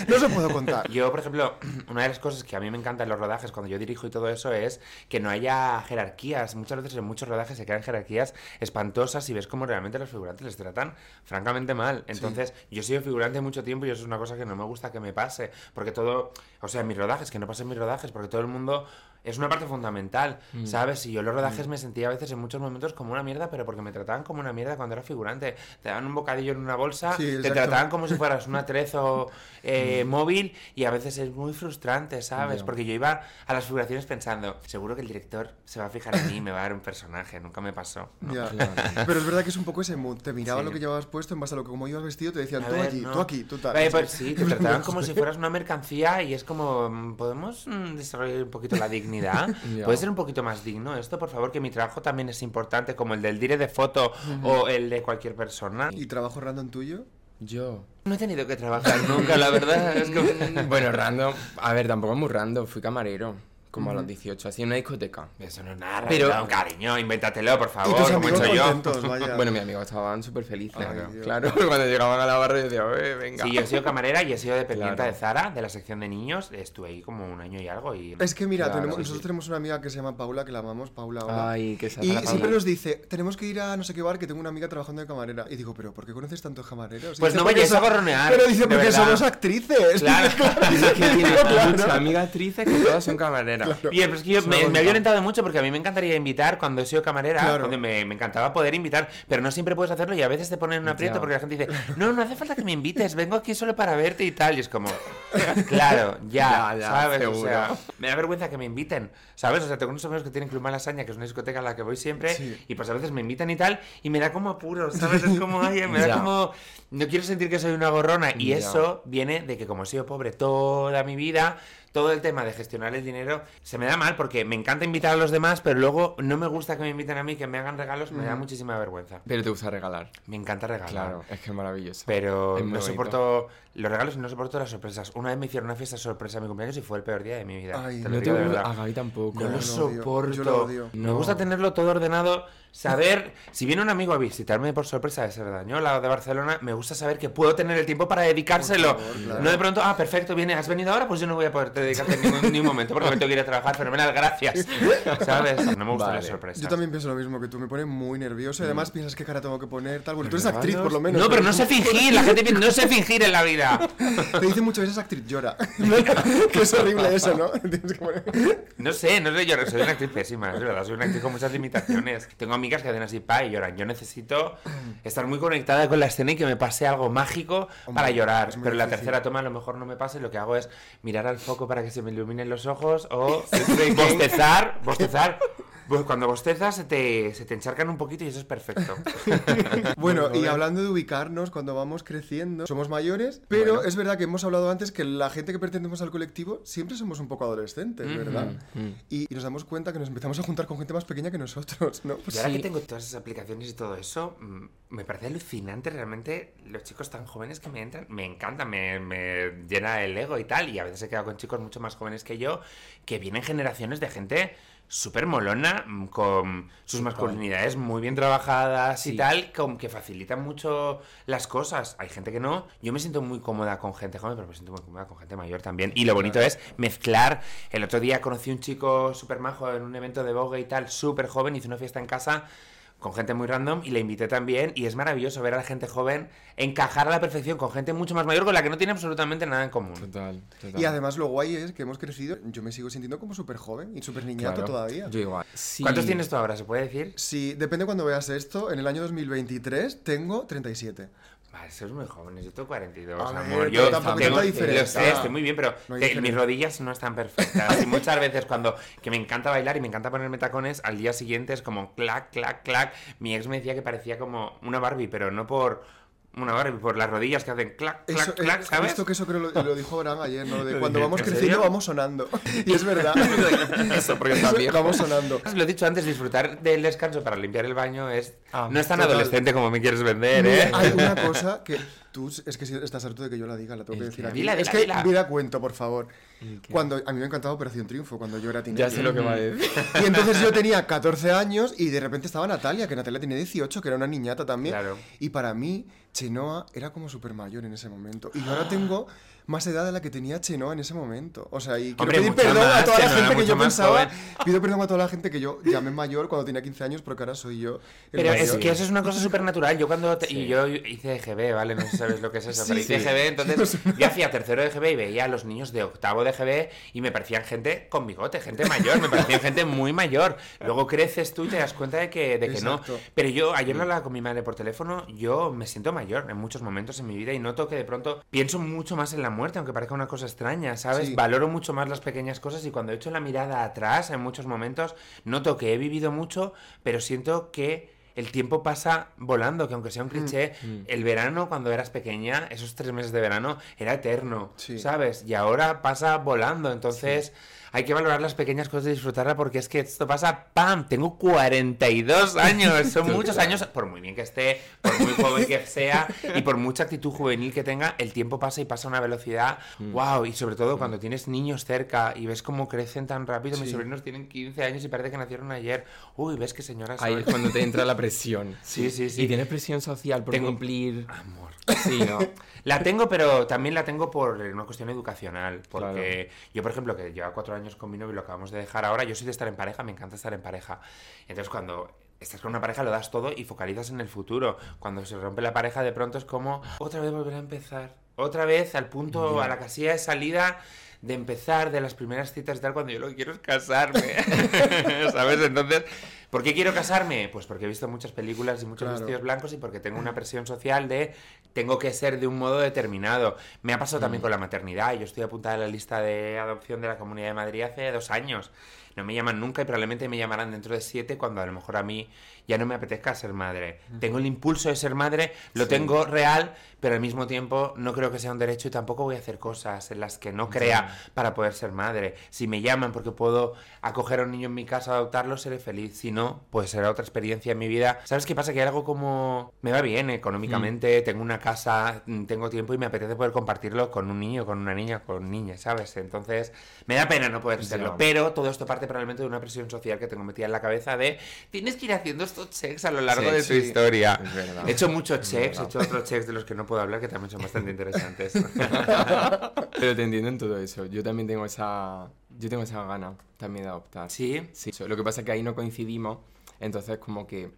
Speaker 1: No se puedo contar.
Speaker 3: Yo, por ejemplo, [CLEARS THROAT] una de las cosas que a mí me encanta en los rodajes cuando yo dirijo y todo eso es que no haya jerarquías. Muchas veces en muchos rodajes se crean jerarquías espantosas y ves cómo realmente los figurantes les tratan francamente mal. Entonces, yo he sido figurante mucho tiempo y eso es una cosa que no me gusta que me pase. Porque todo, o sea, mis rodajes, que no pasen mis rodajes, porque todo el mundo es una parte fundamental,
Speaker 2: Mm.
Speaker 3: ¿sabes? Y yo los rodajes me sentía a veces en muchos momentos como una mierda, pero porque me trataban como una mierda cuando era figurante. Te daban un bocadillo en una bolsa,
Speaker 1: Sí,
Speaker 3: te trataban como si fueras un atrezo [LAUGHS] eh, móvil y a veces es muy frustrante, ¿sabes?
Speaker 2: Ya.
Speaker 3: Porque yo iba a las figuraciones pensando, seguro que el director se va a fijar en mí y me va a dar un personaje, nunca me pasó. ¿no?
Speaker 1: Ya.
Speaker 2: Claro.
Speaker 1: Pero es verdad que es un poco ese mood. Te miraban
Speaker 3: Sí.
Speaker 1: lo que llevabas puesto en base a lo que como ibas vestido, te decían
Speaker 3: A
Speaker 1: tú
Speaker 3: ver,
Speaker 1: aquí,
Speaker 3: no.
Speaker 1: tú aquí, tú tal.
Speaker 3: Eh, pues [LAUGHS] sí, te trataban como si fueras una mercancía y es como, mm, ¿podemos mm, desarrollar un poquito la dignidad? [LAUGHS] [LAUGHS] ¿Puede ser un poquito más digno esto? Por favor, que mi trabajo también es importante, como el del dire de foto o el de cualquier persona.
Speaker 1: ¿Y trabajo random tuyo?
Speaker 2: Yo.
Speaker 3: No he tenido que trabajar [LAUGHS] nunca, la verdad. Es como...
Speaker 2: Bueno, random. A ver, tampoco es muy random. Fui camarero. Como a los 18, así en una discoteca.
Speaker 3: Eso no es nada,
Speaker 2: Pero-
Speaker 3: cariño, invéntatelo, por
Speaker 1: y
Speaker 3: favor,
Speaker 1: tus
Speaker 3: como he
Speaker 1: amigos
Speaker 3: hecho yo.
Speaker 1: contentos, [LAUGHS] vaya.
Speaker 2: Bueno, mis amigos estaban súper felices.
Speaker 1: Ay,
Speaker 2: claro.
Speaker 1: Dios.
Speaker 2: Claro, [LAUGHS] cuando llegaban a la barra yo decía, "Eh, venga.
Speaker 3: Sí, yo he sido camarera y he sido dependiente
Speaker 2: Claro.
Speaker 3: de Zara, de la sección de niños. Estuve ahí como un año y algo y...
Speaker 1: Es que mira,
Speaker 2: Claro,
Speaker 1: tenemos-
Speaker 2: sí,
Speaker 1: nosotros
Speaker 2: sí.
Speaker 1: tenemos una amiga que se llama Paula, que la amamos, Paula. hola.
Speaker 2: Ay, que se
Speaker 1: Y siempre nos dice, tenemos que ir a no sé qué bar, que tengo una amiga trabajando de camarera. Y digo, pero ¿por qué conoces tantos camareros? Y
Speaker 3: Pues
Speaker 1: dice,
Speaker 3: no
Speaker 1: "Porque
Speaker 3: vayáis a
Speaker 1: so-
Speaker 3: gorronear,
Speaker 1: Pero dice,
Speaker 3: de
Speaker 1: porque
Speaker 3: verdad".
Speaker 1: somos actrices. [LAUGHS]
Speaker 3: Claro.
Speaker 2: Dice que tiene
Speaker 1: Claro.
Speaker 2: muchas amigas actrices que todas son camareras.
Speaker 3: Claro. Y es que yo, me, me ha
Speaker 1: bonita.
Speaker 3: violentado mucho porque a mí me encantaría invitar cuando he sido camarera,
Speaker 1: Claro.
Speaker 3: cuando me, me encantaba poder invitar, pero no siempre puedes hacerlo y a veces te ponen en un aprieto porque la gente dice, no, no hace falta que me invites, vengo aquí solo para verte y tal. Y es como, claro, ya,
Speaker 2: Ya, ya,
Speaker 3: ¿sabes? O sea, me da vergüenza que me inviten, ¿sabes? O sea, tengo unos amigos que tienen Club Malasaña, que es una discoteca a la que voy siempre,
Speaker 1: Sí.
Speaker 3: y pues a veces me invitan y tal, y me da como apuro, ¿sabes? Es como, ay, me da
Speaker 2: Ya.
Speaker 3: como, no quiero sentir que soy una gorrona, y eso viene de que como he sido pobre toda mi vida, todo el tema de gestionar el dinero se me da mal porque me encanta invitar a los demás, pero luego no me gusta que me inviten a mí, que me hagan regalos, me da muchísima vergüenza.
Speaker 2: Pero te gusta regalar.
Speaker 3: Me encanta regalar.
Speaker 2: Claro, es que es maravilloso.
Speaker 3: Pero
Speaker 2: Es
Speaker 3: no
Speaker 2: bonito.
Speaker 3: soporto los regalos y no soporto las sorpresas. Una vez me hicieron una fiesta sorpresa a mi cumpleaños y fue el peor día de mi vida.
Speaker 1: Ay,
Speaker 3: te lo
Speaker 1: no
Speaker 2: No te
Speaker 3: digo de verdad.
Speaker 2: a Gaby tampoco.
Speaker 3: No
Speaker 1: No,
Speaker 3: lo soporto.
Speaker 1: Yo lo odio.
Speaker 3: Me gusta tenerlo todo ordenado. Saber, si viene un amigo a visitarme por sorpresa de Cerdañola o de Barcelona, me gusta saber que puedo tener el tiempo para dedicárselo.
Speaker 1: Favor, claro.
Speaker 3: No de pronto, ah, perfecto, viene, has venido ahora, pues yo no voy a poder dedicarte ningún, ningún momento porque me tengo que ir a trabajar. Fenomenal, gracias. ¿Sabes? No me gustan
Speaker 2: Vale.
Speaker 3: las sorpresas.
Speaker 1: Yo también pienso lo mismo que tú, me pone muy nervioso y además piensas qué cara tengo que poner, tal. Bueno, tú eres actriz por lo menos.
Speaker 3: No, pero no sé fingir, la gente piensa, no sé fingir en la vida. [LAUGHS]
Speaker 1: Te dicen muchas veces actriz llora. [LAUGHS] que es horrible eso, ¿no? [LAUGHS] Tienes que poner...
Speaker 3: No sé, no sé, yo soy una actriz pésima, es verdad, soy una actriz con muchas limitaciones. Tengo amigas que hacen así pa y lloran. Yo necesito estar muy conectada con la escena y que me pase algo mágico
Speaker 1: Hombre,
Speaker 3: para llorar. Pero la tercera toma a lo mejor no me pasa y lo que hago es mirar al foco para que se me iluminen los ojos o [LAUGHS] bostezar, bostezar. Pues cuando bostezas se te, se te encharcan un poquito y eso es perfecto. [LAUGHS]
Speaker 1: Bueno, y hablando de ubicarnos cuando vamos creciendo, somos mayores, pero
Speaker 3: Bueno.
Speaker 1: es verdad que hemos hablado antes que la gente que pertenecemos al colectivo siempre somos un poco adolescentes, ¿verdad? Y, y nos damos cuenta que nos empezamos a juntar con gente más pequeña que nosotros, ¿no? Pues
Speaker 3: Y ahora
Speaker 2: Sí.
Speaker 3: que tengo todas esas aplicaciones y todo eso, mm, me parece alucinante realmente los chicos tan jóvenes que me entran. Me encanta, me, me llena el ego y tal. Y a veces he quedado con chicos mucho más jóvenes que yo, que vienen generaciones de gente súper molona, mm, con sus masculinidades muy bien trabajadas y tal, con, que facilitan mucho las cosas. Hay gente que no. Yo me siento muy cómoda con gente joven, pero me siento muy cómoda con gente mayor también. Y lo bonito es mezclar. El otro día conocí un chico súper majo en un evento de Vogue y tal, súper joven, hice una fiesta en casa con gente muy random y le invité también y es maravilloso ver a la gente joven encajar a la perfección con gente mucho más mayor con la que no tiene absolutamente nada en común.
Speaker 2: Total, total.
Speaker 1: Y además lo guay es que hemos crecido, yo me sigo sintiendo como súper joven y súper niñato
Speaker 2: Claro,
Speaker 1: todavía.
Speaker 2: Yo igual. Sí.
Speaker 3: ¿Cuántos tienes tú ahora? ¿Se puede decir?
Speaker 1: Sí, depende cuando veas esto, en el año 2023 tengo 37.
Speaker 3: Vale, sois muy jóvenes, yo tengo 42,
Speaker 1: A
Speaker 3: amor. Yo tengo, lo sé, estoy muy bien, pero
Speaker 1: No
Speaker 3: mis rodillas no están perfectas. Y muchas veces cuando que me encanta bailar y me encanta ponerme tacones, al día siguiente es como clac, clac, clac. Mi ex me decía que parecía como una Barbie, pero no por una Barbie, por las rodillas que hacen clac, clac,
Speaker 1: Eso,
Speaker 3: clac, ¿sabes?
Speaker 1: justo que eso creo lo, lo dijo Abraham ayer, ¿no? De
Speaker 3: ¿Lo
Speaker 1: cuando vamos
Speaker 3: ¿En
Speaker 1: creciendo
Speaker 3: serio?
Speaker 1: vamos sonando. [LAUGHS] Y es verdad. [LAUGHS]
Speaker 2: Eso, porque está viejo.
Speaker 1: vamos sonando.
Speaker 3: Lo he dicho antes, disfrutar del descanso para limpiar el baño es
Speaker 2: Ah,
Speaker 3: no es tan
Speaker 1: total.
Speaker 3: adolescente como me quieres vender,
Speaker 1: Mira,
Speaker 3: ¿eh?
Speaker 1: Hay una [LAUGHS] cosa que tú, es que si estás harto de que yo la diga, la tengo que decir
Speaker 2: que-
Speaker 1: aquí.
Speaker 3: Dila,
Speaker 1: es
Speaker 3: dila,
Speaker 1: que
Speaker 3: dila.
Speaker 1: mira cuento, por favor. Cuando a mí me encantaba Operación Triunfo cuando yo era
Speaker 2: Ya
Speaker 1: teenager.
Speaker 2: sé lo que va a decir.
Speaker 1: Y entonces yo tenía 14 años y de repente estaba Natalia, que Natalia tenía 18, que era una niñata también.
Speaker 3: Claro.
Speaker 1: Y para mí, Chenoa era como súper mayor en ese momento. Y ahora tengo más edad de la que tenía Chenoa en ese momento. O sea, y quiero
Speaker 3: Hombre,
Speaker 1: pedir perdón a
Speaker 3: más,
Speaker 1: toda la
Speaker 3: Chenoa
Speaker 1: gente que yo pensaba.
Speaker 3: joven.
Speaker 1: Pido perdón a toda la gente que yo llamé mayor cuando tenía 15 años, porque ahora soy yo. el
Speaker 3: Pero es
Speaker 1: mayor.
Speaker 3: que eso es una cosa súper natural. Yo cuando... te-
Speaker 2: Sí.
Speaker 3: Y yo hice EGB, ¿vale? No sé si sabes lo que es eso, [LAUGHS]
Speaker 1: Sí,
Speaker 3: pero hice
Speaker 1: sí.
Speaker 3: EGB, entonces [LAUGHS] yo hacía tercero de EGB y veía a los niños de octavo de EGB y me parecían gente con bigote, gente mayor, me parecían gente muy mayor. Luego creces tú y te das cuenta de que, de que no. Pero yo ayer lo hablaba con mi madre por teléfono, yo me siento mayor en muchos momentos en mi vida y noto que de pronto pienso mucho más en la muerte, aunque parezca una cosa extraña, ¿sabes?
Speaker 1: Sí.
Speaker 3: Valoro mucho más las pequeñas cosas y cuando echo la mirada atrás en muchos momentos, noto que he vivido mucho, pero siento que el tiempo pasa volando, que aunque sea un cliché, el verano cuando eras pequeña, esos tres meses de verano, era eterno,
Speaker 1: Sí.
Speaker 3: ¿sabes? Y ahora pasa volando, entonces... Hay que valorar las pequeñas cosas y disfrutarla porque es que esto pasa, ¡pam! Tengo 42 años, son muchos años, por muy bien que esté, por muy joven que sea y por mucha actitud juvenil que tenga, el tiempo pasa y pasa a una velocidad, wow, y sobre todo cuando tienes niños cerca y ves cómo crecen tan rápido, mis
Speaker 1: Sí.
Speaker 3: sobrinos tienen 15 años y parece que nacieron ayer, uy, ves que señoras
Speaker 2: Ahí es cuando te [LAUGHS] entra la presión.
Speaker 3: Sí, sí, sí.
Speaker 2: Y tienes presión social por
Speaker 3: Tengo-
Speaker 2: cumplir.
Speaker 3: Amor.
Speaker 2: Sí, ¿no?
Speaker 3: La tengo, pero también la tengo por una cuestión educacional. Porque yo, por ejemplo, que lleva cuatro años con mi novio y lo acabamos de dejar ahora, yo soy de estar en pareja, me encanta estar en pareja. Entonces, cuando estás con una pareja, lo das todo y focalizas en el futuro. Cuando se rompe la pareja, de pronto es como otra vez volver a empezar. Otra vez al punto, a la casilla de salida de empezar de las primeras citas y tal cuando yo lo que quiero es casarme. [LAUGHS] [LAUGHS] ¿Sabes? Entonces, ¿por qué quiero casarme? Pues porque he visto muchas películas y muchos
Speaker 1: Claro.
Speaker 3: vestidos blancos y porque tengo una presión social de tengo que ser de un modo determinado. Me ha pasado
Speaker 1: Mm.
Speaker 3: también con la maternidad. Yo estoy apuntada en la lista de adopción de la Comunidad de Madrid hace dos años. No me llaman nunca y probablemente me llamarán dentro de siete cuando a lo mejor a mí ya no me apetezca ser madre. Tengo el impulso de ser madre, lo
Speaker 2: Sí.
Speaker 3: tengo real, pero al mismo tiempo no creo que sea un derecho y tampoco voy a hacer cosas en las que no crea para poder ser madre. Si me llaman porque puedo acoger a un niño en mi casa, adoptarlo, seré feliz. Si no, pues será otra experiencia en mi vida. ¿Sabes qué pasa? Que hay algo como... Me va bien económicamente, tengo una casa, mm, tengo tiempo y me apetece poder compartirlo con un niño, con una niña, con niñas, ¿sabes? Entonces, me da pena no poder serlo. Pero todo esto parte probablemente de una presión social que tengo metida en la cabeza de tienes que ir haciendo estos checks a lo largo
Speaker 2: Sí,
Speaker 3: de tu
Speaker 1: sí.
Speaker 3: historia.
Speaker 2: Es verdad.
Speaker 3: He hecho muchos checks, he hecho otros checks de los que no puedo hablar que también son bastante interesantes. [LAUGHS]
Speaker 2: Pero te entiendo en todo eso. Yo también tengo esa. Yo tengo esa gana también de adoptar.
Speaker 3: ¿Sí?
Speaker 2: Sí. Lo que pasa es que ahí no coincidimos. Entonces, como que.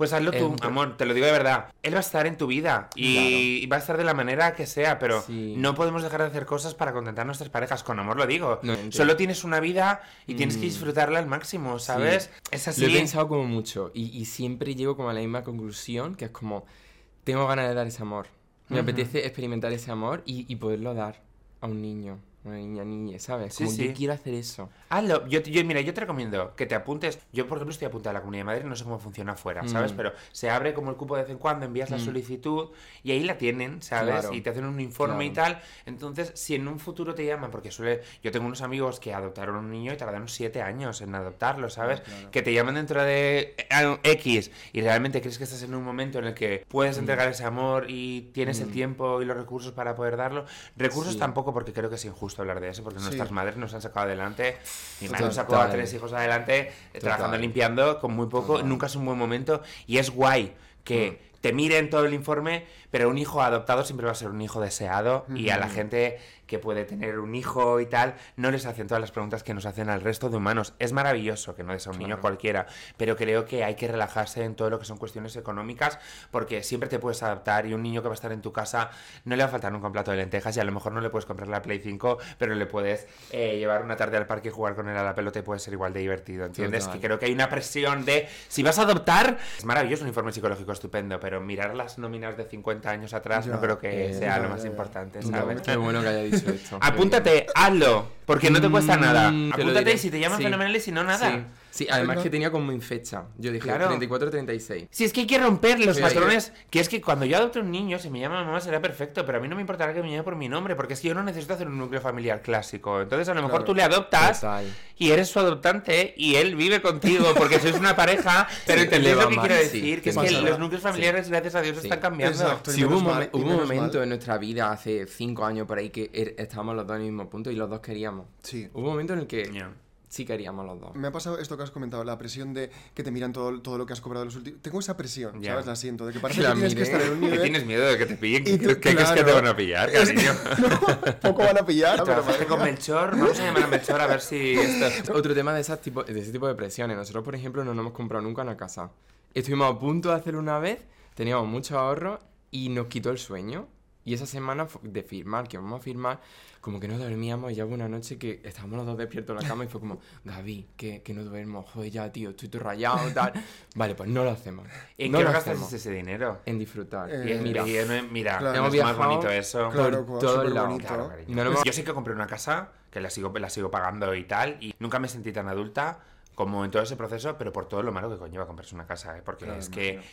Speaker 3: Pues hazlo tú, amor, te lo digo de verdad. Él va a estar en tu vida y, y va a estar de la manera que sea, pero
Speaker 2: Sí.
Speaker 3: no podemos dejar de hacer cosas para contentar a nuestras parejas. Con amor lo digo.
Speaker 2: No.
Speaker 3: Solo tienes una vida y tienes que
Speaker 2: Mm.
Speaker 3: disfrutarla al máximo, ¿sabes? Es así.
Speaker 2: Lo he pensado como mucho. Y, y siempre llego como a la misma conclusión, que es como. Tengo ganas de dar ese amor. Me
Speaker 3: Ujú.
Speaker 2: apetece experimentar ese amor y, y poderlo dar a un niño. Una niña, niña, ¿sabes?
Speaker 3: Sí,
Speaker 2: Como
Speaker 3: sí.
Speaker 2: yo quiero hacer eso.
Speaker 3: Hazlo. Yo, yo- mira, yo te recomiendo que te apuntes. Yo, por ejemplo, estoy apuntada a la Comunidad de Madrid, no sé cómo funciona afuera, ¿sabes?
Speaker 2: Mm.
Speaker 3: Pero se abre como el cupo de vez en cuando, envías la
Speaker 2: Mm.
Speaker 3: solicitud y ahí la tienen, ¿sabes?
Speaker 2: Claro.
Speaker 3: Y te hacen un informe y tal. Entonces, si en un futuro te llaman, porque suele. Yo tengo unos amigos que adoptaron un niño y tardaron siete años en adoptarlo, ¿sabes?
Speaker 1: claro.
Speaker 3: Que te llaman dentro de eh, X y realmente crees que estás en un momento en el que puedes
Speaker 2: Mm.
Speaker 3: entregar ese amor y tienes el tiempo y los recursos para poder darlo. Recursos
Speaker 2: Sí.
Speaker 3: tampoco, porque creo que es injusto hablar de eso, porque
Speaker 1: Sí.
Speaker 3: nuestras madres nos han sacado adelante. Mi madre nos sacó a tres hijos adelante, eh, trabajando limpiando con muy poco.
Speaker 2: Total.
Speaker 3: Nunca es un buen momento y es guay que
Speaker 2: Mm.
Speaker 3: te miren todo el informe, pero un hijo adoptado siempre va a ser un hijo deseado y a la gente que puede tener un hijo y tal, no les hacen todas las preguntas que nos hacen al resto de humanos. Es maravilloso que no des a un niño
Speaker 2: Claro.
Speaker 3: cualquiera, pero creo que hay que relajarse en todo lo que son cuestiones económicas porque siempre te puedes adaptar y un niño que va a estar en tu casa no le va a faltar nunca un plato de lentejas y a lo mejor no le puedes comprar la Play 5, pero le puedes eh, llevar una tarde al parque y jugar con él a la pelota y puede ser igual de divertido, ¿entiendes?
Speaker 2: Total.
Speaker 3: Que creo que hay una presión de si vas a adoptar, es maravilloso un informe psicológico estupendo, pero mirar las nóminas de 50 años atrás
Speaker 1: Ya,
Speaker 3: no creo que
Speaker 2: eh,
Speaker 3: sea
Speaker 1: ya,
Speaker 3: lo más
Speaker 1: ya,
Speaker 3: importante, ¿sabes?
Speaker 2: Qué bueno que haya dicho [LAUGHS]
Speaker 3: Apúntate, hazlo, porque no te cuesta
Speaker 2: Mm,
Speaker 3: nada. Apúntate y si te llaman
Speaker 2: Sí.
Speaker 3: fenomenal y si no, nada.
Speaker 2: Sí, además
Speaker 1: no-
Speaker 2: que tenía como en fecha. Yo dije
Speaker 3: Claro.
Speaker 2: 34-36.
Speaker 3: Si es que hay que romper los
Speaker 2: que-
Speaker 3: patrones, que es que cuando yo adopte un niño, si me llama mamá será perfecto, pero a mí no me importará que me llame por mi nombre, porque es que yo no necesito hacer un núcleo familiar clásico. Entonces a lo mejor
Speaker 1: Claro.
Speaker 3: tú le adoptas
Speaker 2: Total.
Speaker 3: y eres su adoptante y él vive contigo porque sois una pareja, [LAUGHS] pero
Speaker 2: Sí,
Speaker 3: entendéis lo que
Speaker 2: mal,
Speaker 3: quiero
Speaker 2: sí,
Speaker 3: decir, que es que los núcleos familiares, gracias a Dios,
Speaker 2: Sí.
Speaker 3: están cambiando.
Speaker 1: Exacto.
Speaker 2: Sí, hubo un,
Speaker 1: mal,
Speaker 2: hubo un momento
Speaker 1: mal.
Speaker 2: en nuestra vida hace cinco años por ahí que er- estábamos los dos en el mismo punto y los dos queríamos.
Speaker 1: Sí.
Speaker 2: Hubo un momento en el que
Speaker 3: Ya.
Speaker 2: Sí queríamos los dos.
Speaker 1: Me ha pasado esto que has comentado, la presión de que te miran todo, todo lo que has cobrado los últimos... Tengo esa presión,
Speaker 3: Ya.
Speaker 1: ¿sabes? La siento, de que parece
Speaker 2: Que la
Speaker 1: que tienes que estar en un
Speaker 3: ¿Qué
Speaker 1: nivel...
Speaker 3: tienes miedo de que te pillen? [LAUGHS]
Speaker 1: Y
Speaker 3: ¿Qué,
Speaker 1: tú,
Speaker 3: qué crees que te
Speaker 1: claro.
Speaker 3: van a pillar, cariño? [LAUGHS]
Speaker 1: Poco van a pillar, pero
Speaker 3: ¿Trabajaste
Speaker 1: madre
Speaker 3: con. Melchor? Vamos a llamar a Melchor a ver si esto... [LAUGHS]
Speaker 2: Otro tema de, esas tipo, de ese tipo de presiones. Nosotros, por ejemplo, no nos hemos comprado nunca una casa. Estuvimos a punto de hacerlo una vez, teníamos mucho ahorro y nos quitó el sueño. Y esa semana de firmar, que vamos a firmar, como que no dormíamos y ya hubo una noche que estábamos los dos despiertos en la cama y fue como, Gaby, que, que no duermo, joder ya, tío, estoy todo rayado, tal. [LAUGHS] Vale, pues no lo hacemos.
Speaker 3: ¿En
Speaker 2: no
Speaker 3: qué
Speaker 2: lo
Speaker 3: gastas
Speaker 2: hacemos.
Speaker 3: ese dinero?
Speaker 2: En disfrutar.
Speaker 1: Eh,
Speaker 3: Y es-
Speaker 2: Mira,
Speaker 3: y es- mira,
Speaker 1: Claro.
Speaker 3: es
Speaker 2: Hemos
Speaker 3: más bonito eso.
Speaker 1: Claro,
Speaker 2: por
Speaker 1: súper
Speaker 2: lados.
Speaker 1: bonito.
Speaker 3: Claro, cariño.
Speaker 2: No lo hemos-
Speaker 3: Yo sí que compré una casa, que la sigo, la sigo pagando y tal, y nunca me sentí tan adulta como en todo ese proceso, pero por todo lo malo que conlleva comprarse una casa, ¿eh? porque
Speaker 1: Claro,
Speaker 3: es que
Speaker 1: imagino.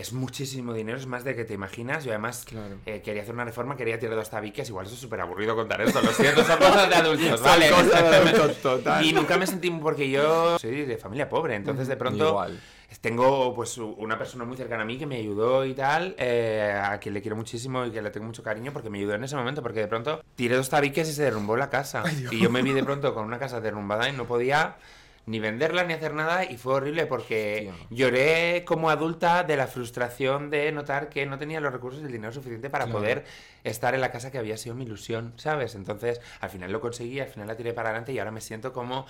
Speaker 3: Es muchísimo dinero, es más de que te imaginas. Yo además
Speaker 2: Claro.
Speaker 3: eh, quería hacer una reforma, quería tirar dos tabiques, igual eso es súper aburrido contar esto, lo siento, son cosas de adultos, [LAUGHS] ¿vale?
Speaker 2: cosas de [LAUGHS] adultos, total.
Speaker 3: Y nunca me sentí, porque yo soy de familia pobre, entonces de pronto
Speaker 2: Igual.
Speaker 3: tengo pues una persona muy cercana a mí que me ayudó y tal, eh, a quien le quiero muchísimo y que le tengo mucho cariño porque me ayudó en ese momento, porque de pronto tiré dos tabiques y se derrumbó la casa. y yo me vi de pronto con una casa derrumbada y no podía ni venderla ni hacer nada y fue horrible porque
Speaker 2: Hostia.
Speaker 3: lloré como adulta de la frustración de notar que no tenía los recursos y el dinero suficiente para
Speaker 2: Claro.
Speaker 3: poder estar en la casa que había sido mi ilusión, ¿sabes? Entonces al final lo conseguí, al final la tiré para adelante y ahora me siento como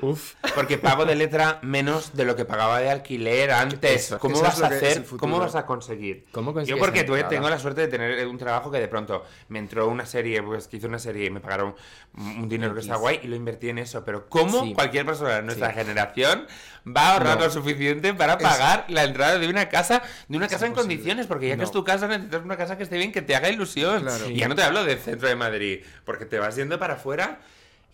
Speaker 2: Uf.
Speaker 3: Porque pago de letra menos de lo que pagaba de alquiler antes.
Speaker 2: Eso.
Speaker 3: ¿Cómo vas
Speaker 1: es
Speaker 3: a
Speaker 1: que es
Speaker 3: hacer? ¿Cómo vas a conseguir?
Speaker 2: ¿Cómo
Speaker 3: Yo porque tuve- tengo la suerte de tener un trabajo que de pronto me entró una serie, pues que hice una serie y me pagaron un dinero que está guay y lo invertí en eso. Pero ¿cómo
Speaker 2: Sí.
Speaker 3: cualquier persona de nuestra
Speaker 2: Sí.
Speaker 3: generación va a ahorrar
Speaker 2: No.
Speaker 3: lo suficiente para pagar la entrada de una casa, de una casa en
Speaker 1: imposible.
Speaker 3: condiciones? Porque ya que
Speaker 2: No.
Speaker 3: es tu casa, necesitas una casa que esté bien, que te haga ilusión.
Speaker 1: Claro.
Speaker 3: Y ya no te hablo del centro de Madrid, porque te vas yendo para afuera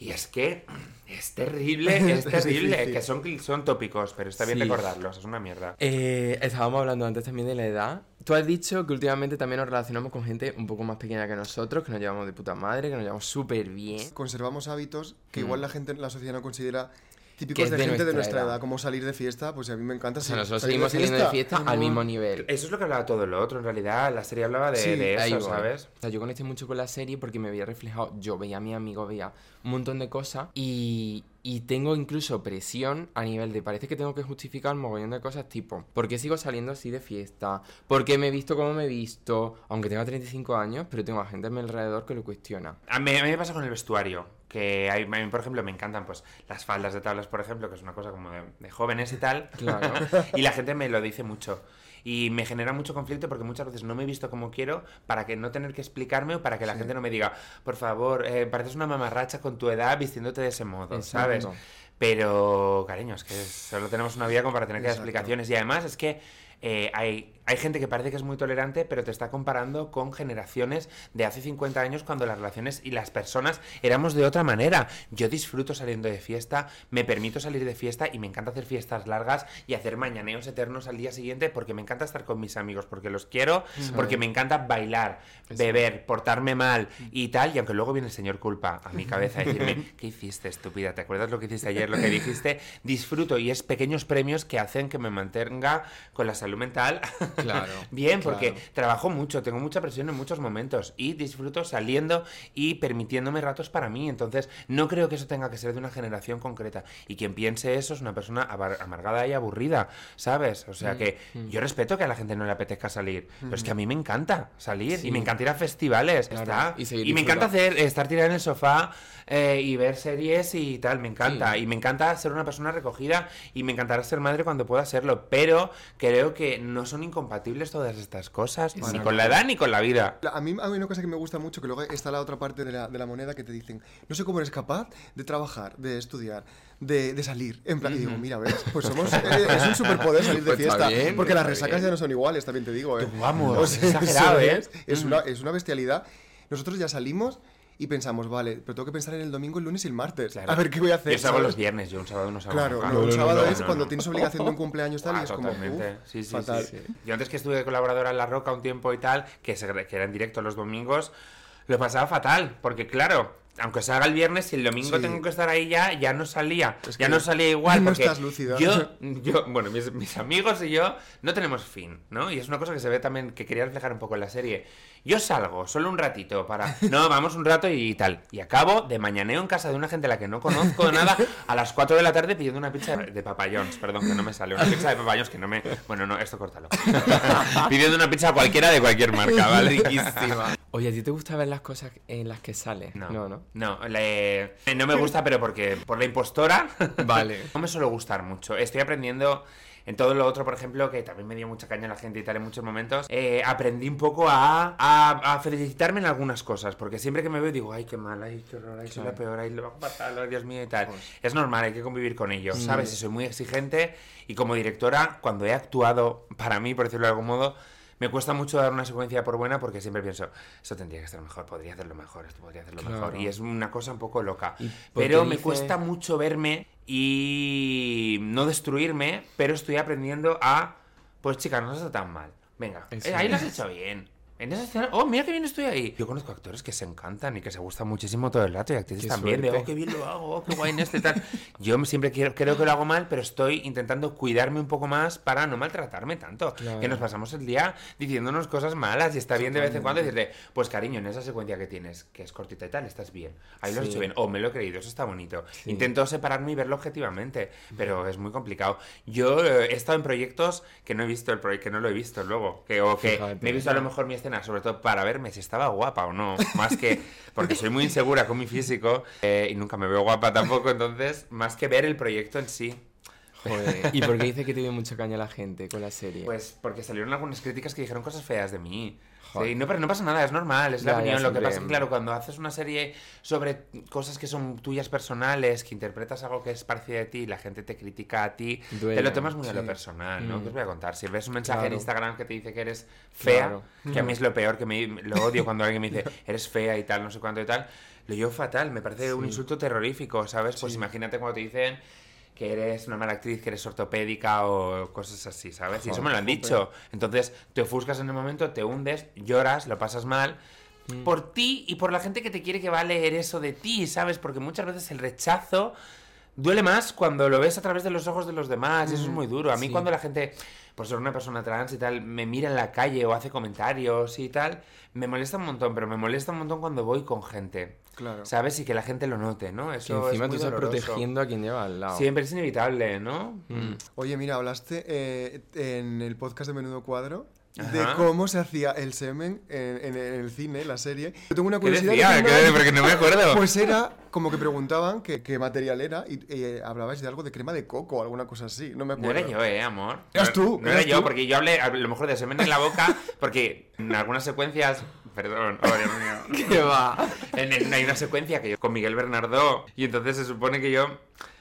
Speaker 3: y es que es terrible, es [LAUGHS] terrible,
Speaker 1: difícil.
Speaker 3: que son, son tópicos, pero está bien
Speaker 2: Sí.
Speaker 3: recordarlos, es una mierda.
Speaker 2: Eh, estábamos hablando antes también de la edad. Tú has dicho que últimamente también nos relacionamos con gente un poco más pequeña que nosotros, que nos llevamos de puta madre, que nos llevamos súper bien.
Speaker 1: Conservamos hábitos que
Speaker 2: Mm.
Speaker 1: igual la gente, la sociedad no considera típicos
Speaker 2: es
Speaker 1: de,
Speaker 2: de
Speaker 1: gente de
Speaker 2: nuestra
Speaker 1: edad.
Speaker 2: edad.
Speaker 1: como salir de fiesta, pues a mí me encanta
Speaker 2: O sea,
Speaker 1: salir-
Speaker 2: nosotros
Speaker 1: salir
Speaker 2: seguimos saliendo de fiesta al mismo nivel.
Speaker 3: Eso es lo que hablaba todo lo otro, en realidad, la serie hablaba de,
Speaker 1: Sí,
Speaker 3: de
Speaker 2: Ahí
Speaker 3: eso. ¿sabes?
Speaker 2: O sea, yo conecté mucho con la serie porque me había reflejado, yo veía a mi amigo, veía un montón de cosas y, y tengo incluso presión a nivel de, parece que tengo que justificar un mogollón de cosas tipo, ¿por qué sigo saliendo así de fiesta? ¿Por qué me he visto como me he visto? Aunque tenga 35 años, pero tengo a gente a mi alrededor que lo cuestiona.
Speaker 3: A mí, a mí me pasa con el vestuario, que hay, a mí, por ejemplo, me encantan pues las faldas de tablas, por ejemplo, que es una cosa como de, de jóvenes y tal.
Speaker 2: Claro.
Speaker 3: y la gente me lo dice mucho. Y me genera mucho conflicto porque muchas veces no me he visto como quiero para que no tener que explicarme o para que la
Speaker 1: Sí.
Speaker 3: gente no me diga, por favor, eh, pareces una mamarracha con tu edad vistiéndote de ese modo, ¿sabes? Pero, cariño, es que solo tenemos una vida como para tener que dar explicaciones. Y además es que eh, hay, hay gente que parece que es muy tolerante, pero te está comparando con generaciones de hace 50 años cuando las relaciones y las personas éramos de otra manera. Yo disfruto saliendo de fiesta, me permito salir de fiesta y me encanta hacer fiestas largas y hacer mañaneos eternos al día siguiente porque me encanta estar con mis amigos, porque los quiero, porque me encanta bailar, beber, portarme mal y tal. Y aunque luego viene el señor culpa a mi cabeza a decirme, [LAUGHS] ¿qué hiciste, estúpida? ¿Te acuerdas lo que hiciste ayer, lo que dijiste? Disfruto y es pequeños premios que hacen que me mantenga con la salud mental
Speaker 2: Claro. [LAUGHS]
Speaker 3: bien, porque trabajo mucho, tengo mucha presión en muchos momentos y disfruto saliendo y permitiéndome ratos para mí. Entonces, no creo que eso tenga que ser de una generación concreta. Y quien piense eso es una persona amargada y aburrida, ¿sabes? O sea que yo respeto que a la gente no le apetezca salir, pero es que a mí me encanta salir
Speaker 2: Sí.
Speaker 3: y me encanta ir a festivales.
Speaker 2: Claro,
Speaker 3: está.
Speaker 2: y
Speaker 3: me encanta hacer, estar tirada en el sofá eh, y ver series y tal, me encanta.
Speaker 2: Sí.
Speaker 3: Y me encanta ser una persona recogida y me encantará ser madre cuando pueda serlo, pero creo que no son incompatibles todas estas cosas, ni con la edad ni con la vida.
Speaker 1: A mí hay una cosa que me gusta mucho, que luego está la otra parte de la, de la moneda que te dicen, no sé cómo eres capaz de trabajar, de estudiar, de, de salir. En plan, y digo, mira, ¿ves? Pues somos, eh, es un superpoder salir de
Speaker 2: Pues
Speaker 1: fiesta.
Speaker 2: bien,
Speaker 1: porque las resacas
Speaker 2: bien.
Speaker 1: ya no son iguales, también te digo, ¿eh?
Speaker 3: Vamos, [LAUGHS]
Speaker 1: O sea,
Speaker 3: exagerado, ¿eh?
Speaker 1: ¿sabes? Es, una, es una bestialidad. Nosotros ya salimos y pensamos, vale, pero tengo que pensar en el domingo, el lunes y el martes.
Speaker 3: Claro.
Speaker 1: A ver qué voy a hacer.
Speaker 3: Yo
Speaker 1: ¿sabes?
Speaker 3: los viernes, yo un sábado no salgo.
Speaker 1: Claro, no, un sábado es
Speaker 3: no,
Speaker 1: cuando
Speaker 3: no.
Speaker 1: tienes obligación de un cumpleaños tal y
Speaker 3: Ah,
Speaker 1: es como,
Speaker 3: totalmente.
Speaker 1: uf,
Speaker 3: sí, sí,
Speaker 1: fatal.
Speaker 3: sí, sí. Yo antes que estuve de colaboradora en La Roca un tiempo y tal, que, se, que era en directo los domingos, lo pasaba fatal, porque claro, aunque se haga el viernes, si el domingo
Speaker 1: Sí.
Speaker 3: tengo que estar ahí ya, ya no salía.
Speaker 1: Es
Speaker 3: ya
Speaker 1: que
Speaker 3: no salía igual, [LAUGHS]
Speaker 1: no
Speaker 3: porque
Speaker 1: estás lúcida.
Speaker 3: yo, [LAUGHS] yo bueno, mis, mis amigos y yo no tenemos fin, ¿no? Y es una cosa que se ve también, que quería reflejar un poco en la serie. Yo salgo solo un ratito para... [LAUGHS] No, vamos un rato y tal. Y acabo de mañaneo en casa de una gente a la que no conozco nada a las 4 de la tarde pidiendo una pizza de papayons. Perdón, que no me sale. Una pizza de papayons que no me... Bueno, no, esto córtalo. pidiendo una pizza cualquiera de cualquier marca, ¿vale?
Speaker 2: Riquísima. Oye, ¿a ti te gusta ver las cosas en las que sales?
Speaker 3: No,
Speaker 2: no. ¿no?
Speaker 3: No, le- no me gusta, pero porque por la impostora. [LAUGHS]
Speaker 2: Vale. [LAUGHS]
Speaker 3: No me suele gustar mucho. Estoy aprendiendo en todo lo otro, por ejemplo, que también me dio mucha caña la gente y tal en muchos momentos. eh, aprendí un poco a, a, a felicitarme en algunas cosas, porque siempre que me veo digo, ay, qué mal, ay, qué horror, ay, soy la peor, ay, lo hago fatal, ay, Dios mío y tal. Es normal, hay que convivir con ello, ¿sabes? Y soy muy exigente y como directora, cuando he actuado para mí, por decirlo de algún modo, me cuesta mucho dar una secuencia por buena porque siempre pienso, eso tendría que estar mejor, podría hacerlo mejor, esto podría hacerlo mejor. Y es una cosa un poco loca.
Speaker 2: ¿Y por
Speaker 3: Pero me
Speaker 2: dice-
Speaker 3: cuesta mucho verme y no destruirme, pero estoy aprendiendo a, pues chica, no está tan mal. Venga,
Speaker 2: Eso
Speaker 3: ahí lo has hecho bien. En esa escena, oh, mira que bien estoy ahí. Yo conozco actores que se encantan y que se gustan muchísimo todo el rato y actrices
Speaker 2: Qué
Speaker 3: también. De, oh, qué bien lo hago, oh, qué guay en este tal. Yo siempre quiero, creo que lo hago mal, pero estoy intentando cuidarme un poco más para no maltratarme tanto.
Speaker 2: Claro.
Speaker 3: Que nos pasamos el día diciéndonos cosas malas y está bien de vez en cuando decirle, pues cariño, en esa secuencia que tienes, que es cortita y tal, estás bien. Ahí lo has hecho bien. O me lo he creído, eso está bonito.
Speaker 2: Sí.
Speaker 3: Intento separarme y verlo objetivamente, pero es muy complicado. Yo eh, he estado en proyectos que no he visto el proyecto, que no lo he visto luego, que, o que
Speaker 2: Fíjate.
Speaker 3: me he visto a lo mejor mi escena sobre todo para verme si estaba guapa o no, más que porque soy muy insegura con mi físico eh, y nunca me veo guapa tampoco, entonces más que ver el proyecto en sí.
Speaker 2: Joder. ¿Y por qué dice que te dio mucha caña la gente con la serie?
Speaker 3: Pues porque salieron algunas críticas que dijeron cosas feas de mí. Sí, no, pero no pasa nada, es normal, es la
Speaker 2: Ya, ya,
Speaker 3: opinión. Lo que pasa es que, claro, cuando haces una serie sobre cosas que son tuyas personales, que interpretas algo que es parecido de ti, la gente te critica a ti, te lo tomas muy a lo
Speaker 1: sí.
Speaker 3: personal, ¿no?
Speaker 2: Mm.
Speaker 3: ¿Qué os voy a contar? Si ves un mensaje en. Instagram que te dice que eres fea,
Speaker 2: Claro.
Speaker 3: que a mí es lo peor, que me lo odio cuando alguien me dice [LAUGHS] eres fea y tal, no sé cuánto y tal, lo llevo fatal, me parece un
Speaker 2: Sí.
Speaker 3: insulto terrorífico, ¿sabes? Pues imagínate cuando te dicen que eres una mala actriz, que eres ortopédica o cosas así, ¿sabes? Y eso me lo han dicho. Entonces te ofuscas en el momento, te hundes, lloras, lo pasas mal.
Speaker 2: Mm.
Speaker 3: Por ti y por la gente que te quiere que va a leer eso de ti, ¿sabes? Porque muchas veces el rechazo duele más cuando lo ves a través de los ojos de los demás y eso es muy duro. A mí
Speaker 2: sí.
Speaker 3: cuando la gente, por ser una persona trans y tal, me mira en la calle o hace comentarios y tal, me molesta un montón, pero me molesta un montón cuando voy con gente.
Speaker 1: Claro.
Speaker 3: ¿Sabes? Y que la gente lo note, ¿no?
Speaker 2: que
Speaker 3: Eso
Speaker 2: encima
Speaker 3: es
Speaker 2: tú
Speaker 3: muy
Speaker 2: estás
Speaker 3: doloroso.
Speaker 2: protegiendo a quien lleva al lado.
Speaker 3: Siempre es inevitable, ¿no?
Speaker 2: Mm.
Speaker 1: Oye, mira, hablaste eh, en el podcast de Menudo Cuadro de
Speaker 3: Ajá.
Speaker 1: cómo se hacía el semen en, en- en el cine, la serie. Yo tengo una
Speaker 3: ¿Qué
Speaker 1: curiosidad. de
Speaker 3: decía?
Speaker 1: que
Speaker 3: ¿Qué-
Speaker 1: no-
Speaker 3: Porque no me acuerdo.
Speaker 1: Pues era como que preguntaban qué, qué material era y eh, hablabais de algo de crema de coco o alguna cosa así. No me
Speaker 3: No
Speaker 1: acuerdo.
Speaker 3: era yo, eh, amor.
Speaker 1: Eras
Speaker 3: No-
Speaker 1: tú,
Speaker 3: No era
Speaker 1: eras
Speaker 3: yo,
Speaker 1: tú.
Speaker 3: porque yo hablé a lo mejor de semen en la boca, porque en algunas secuencias. Perdón, oh Dios mío. [LAUGHS]
Speaker 2: ¿Qué va?
Speaker 3: En, hay una secuencia que yo con Miguel Bernardo, y entonces se supone que yo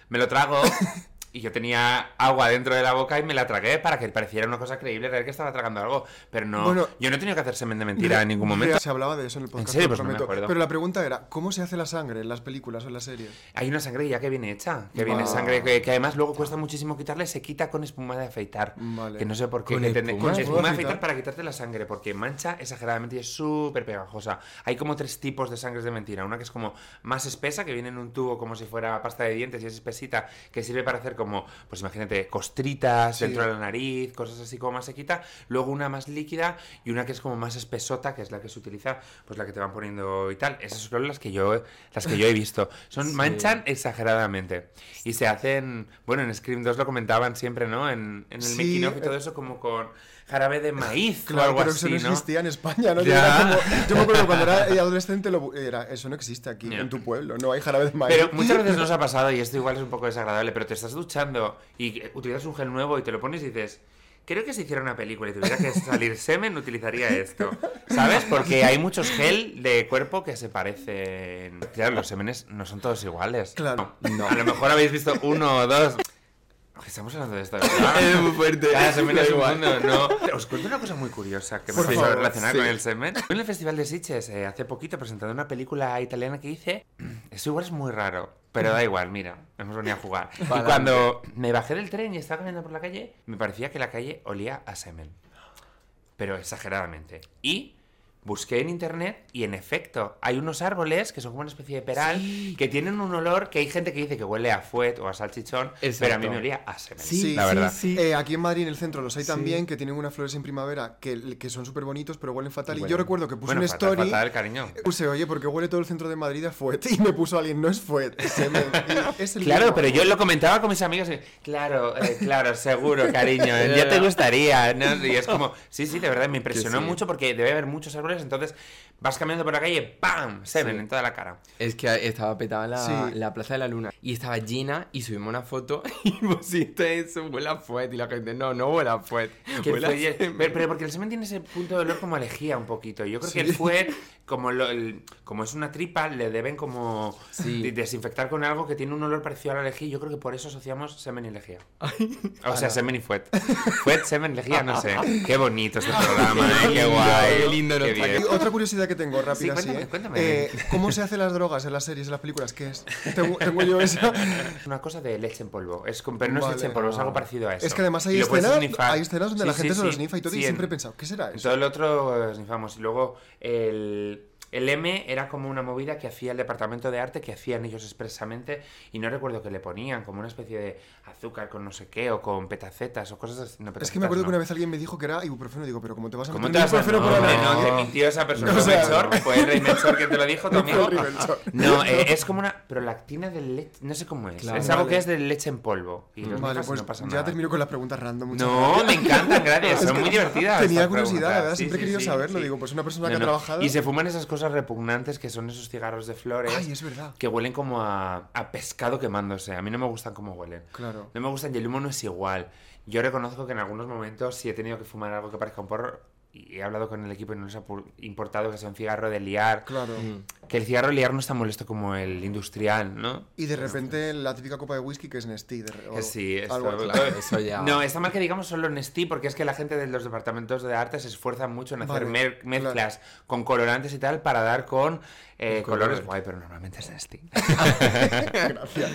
Speaker 3: me lo trago. [LAUGHS] Y yo tenía agua dentro de la boca y me la tragué para que pareciera una cosa creíble, creer que estaba tragando algo. Pero no,
Speaker 1: Bueno,
Speaker 3: yo no he tenido que hacer semen de mentira en ningún momento.
Speaker 1: Se hablaba de eso en el podcast.
Speaker 3: serio?
Speaker 1: te
Speaker 3: Pues no me acuerdo.
Speaker 1: Pero la pregunta era, ¿cómo se hace la sangre en las películas o en las series?
Speaker 3: Hay una sangre ya que viene hecha, que viene
Speaker 1: Ah.
Speaker 3: sangre que, que además luego cuesta muchísimo quitarle, se quita con espuma de afeitar.
Speaker 1: Vale.
Speaker 3: Que no sé por qué.
Speaker 2: ¿Con
Speaker 3: que
Speaker 2: espuma?
Speaker 3: con
Speaker 1: ¿Se
Speaker 3: espuma de afeitar
Speaker 1: afeitar?
Speaker 3: para quitarte la sangre, porque mancha exageradamente y es súper pegajosa. Hay como tres tipos de sangres de mentira. Una que es como más espesa, que viene en un tubo como si fuera pasta de dientes y es espesita, que sirve para hacer como, pues imagínate, costritas
Speaker 1: Sí.
Speaker 3: dentro de la nariz, cosas así como más sequita. Luego una más líquida y una que es como más espesota, que es la que se utiliza, pues la que te van poniendo y tal. Esas son las que yo, las que yo he visto. Son, [LAUGHS]
Speaker 2: Sí.
Speaker 3: manchan exageradamente. Y se hacen, bueno, en Scream 2 lo comentaban siempre, ¿no? En, en el
Speaker 1: Sí,
Speaker 3: making of y
Speaker 1: eh,
Speaker 3: todo eso, como con jarabe de maíz o
Speaker 1: Claro,
Speaker 3: algo
Speaker 1: pero
Speaker 3: así,
Speaker 1: eso no
Speaker 3: ¿no?
Speaker 1: existía en España, ¿no? Yo, como- me acuerdo cuando era [LAUGHS] adolescente, lo, era, eso no existe aquí, en tu pueblo, no hay jarabe de maíz.
Speaker 3: Pero muchas veces nos ha pasado, y esto igual es un poco desagradable, pero te estás duchando y utilizas un gel nuevo y te lo pones y dices, creo que si hiciera una película y tuviera que salir [LAUGHS] semen, utilizaría esto. ¿Sabes? Porque hay muchos gel de cuerpo que se parecen. Claro, los semenes no son todos iguales.
Speaker 1: Claro.
Speaker 3: No. A lo mejor habéis visto uno o dos. Estamos hablando de ¿verdad? [LAUGHS]
Speaker 2: Es muy fuerte.
Speaker 3: Cada semen
Speaker 2: Da
Speaker 3: es un mundo, ¿no? [LAUGHS] Os cuento una cosa muy curiosa que me pasó
Speaker 1: favor,
Speaker 3: relacionada
Speaker 1: sí.
Speaker 3: con el semen. En el Festival de Sitges, eh, hace poquito, presentando una película italiana que hice. [CLEARS THROAT] Eso igual es muy raro, pero da igual, mira, hemos venido a jugar. [LAUGHS] Y cuando me bajé del tren y estaba caminando por la calle, me parecía que la calle olía a semen. Pero exageradamente. Y busqué en internet y en efecto, hay unos árboles que son como una especie de peral
Speaker 2: Sí.
Speaker 3: que tienen un olor que hay gente que dice que huele a fuet o a salchichón, pero a mí me olía a semen.
Speaker 2: Sí,
Speaker 3: la verdad.
Speaker 2: sí, sí.
Speaker 1: Eh, aquí en Madrid, en el centro, los hay
Speaker 2: Sí.
Speaker 1: también que tienen unas flores en primavera que, que son súper bonitos, pero huelen fatal. Y
Speaker 3: Huelen.
Speaker 1: yo recuerdo que puse
Speaker 3: Bueno,
Speaker 1: una
Speaker 3: fatal,
Speaker 1: story.
Speaker 3: fatal, cariño.
Speaker 1: Puse, oye, porque huele todo el centro de Madrid a fuet. Y me puso alguien, no es fuet, es semen. [LAUGHS] Y es el
Speaker 3: Claro,
Speaker 1: mismo.
Speaker 3: pero yo lo comentaba con mis amigos y, claro, eh, claro, seguro, cariño, [LAUGHS] ya te gustaría, ¿no? Y es como, sí, sí, de verdad, me impresionó
Speaker 2: sí.
Speaker 3: mucho porque debe haber muchos árboles, entonces vas caminando por la calle, ¡pam! Semen
Speaker 2: Sí.
Speaker 3: en toda la cara.
Speaker 2: Es que estaba petada la,
Speaker 1: Sí.
Speaker 2: la Plaza de la Luna y estaba llena y subimos una foto [LAUGHS] y pusiste eso, huele a fuet y la gente, no, no huele a fuet.
Speaker 3: Que el
Speaker 2: huele a
Speaker 3: fuet-
Speaker 2: semen".
Speaker 3: pero, pero porque el semen tiene ese punto de olor como a lejía un poquito. Yo creo que el fuet, [LAUGHS] como, lo- el- como es una tripa, le deben como desinfectar con algo que tiene un olor parecido a la lejía. Yo creo que por eso asociamos semen y lejía. O sea, semen y fuet. Fuet, semen, lejía, no sé. [LAUGHS] Qué bonito este programa, ¿eh? Qué guay.
Speaker 2: Qué lindo
Speaker 3: Qué
Speaker 1: otra curiosidad que tengo, rápida,
Speaker 3: Sí,
Speaker 1: sí,
Speaker 3: cuéntame,
Speaker 1: ¿eh?
Speaker 3: cuéntame.
Speaker 1: Eh, ¿Cómo se hacen las drogas en las series, en las películas? ¿Qué es? Tengo, tengo yo esa.
Speaker 3: Es [LAUGHS] una cosa de leche en polvo. Es pero no
Speaker 1: Vale.
Speaker 3: es leche en polvo, es algo parecido a eso.
Speaker 1: Es que además hay escenas, hay escenas donde
Speaker 3: Sí,
Speaker 1: la gente se lo snifa y todo, y siempre he pensado, ¿qué será eso?
Speaker 3: todo el otro snifamos. Y luego el... el M era como una movida que hacía el departamento de arte, que hacían ellos expresamente, y no recuerdo que le ponían, como una especie de azúcar con no sé qué, o con petacetas, o cosas así. No,
Speaker 1: Es que me acuerdo
Speaker 3: no.
Speaker 1: que una vez alguien me dijo que era ibuprofeno. Digo, pero ¿cómo te vas a
Speaker 3: ¿Cómo
Speaker 1: meter
Speaker 3: te vas a
Speaker 1: ibuprofeno
Speaker 3: no,
Speaker 1: por la
Speaker 3: no, te mintió esa persona. [LAUGHS]
Speaker 1: O sea,
Speaker 3: Melchor, fue el rey Melchor que te lo dijo, tu [LAUGHS]
Speaker 1: No
Speaker 3: amigo. No, eh, es como una prolactina de leche, no sé cómo es.
Speaker 2: Claro.
Speaker 3: es algo
Speaker 1: Vale.
Speaker 3: que es de leche en polvo. Y los
Speaker 1: Vale, pues
Speaker 3: no pasa
Speaker 1: ya
Speaker 3: nada.
Speaker 1: termino con las preguntas random.
Speaker 3: No,
Speaker 1: gracias.
Speaker 3: me encantan, gracias. [LAUGHS]
Speaker 1: Es
Speaker 3: Son
Speaker 1: que
Speaker 3: muy divertidas.
Speaker 1: Tenía curiosidad, la verdad.
Speaker 3: Sí,
Speaker 1: Siempre he
Speaker 3: sí,
Speaker 1: querido
Speaker 3: sí,
Speaker 1: saberlo.
Speaker 3: sí.
Speaker 1: Digo, pues una persona
Speaker 3: No,
Speaker 1: que ha
Speaker 3: no.
Speaker 1: trabajado.
Speaker 3: Y se fuman esas cosas repugnantes que son esos cigarros de flores.
Speaker 1: Ay, es verdad.
Speaker 3: Que huelen como a, a pescado quemándose. A mí no me gustan cómo huelen.
Speaker 1: Claro.
Speaker 3: No me gustan y el humo no es igual. Yo reconozco que en algunos momentos si he tenido que fumar algo que parezca un porro y he hablado con el equipo y no les ha importado que sea un cigarro de liar.
Speaker 1: Claro.
Speaker 3: Que el cigarro liar no es tan molesto como el industrial, ¿no?
Speaker 1: Y de repente la típica copa de whisky que es Nestí. de- o
Speaker 3: Que sí, esto-.
Speaker 2: Claro, [LAUGHS] eso ya.
Speaker 3: No, está mal que digamos solo Nestí, porque es que la gente de los departamentos de arte se esfuerza mucho en hacer
Speaker 1: Vale,
Speaker 3: mezclas con colorantes y tal para dar con eh, colores
Speaker 2: color.
Speaker 3: guay, pero normalmente es Nestí. [LAUGHS]
Speaker 1: Gracias.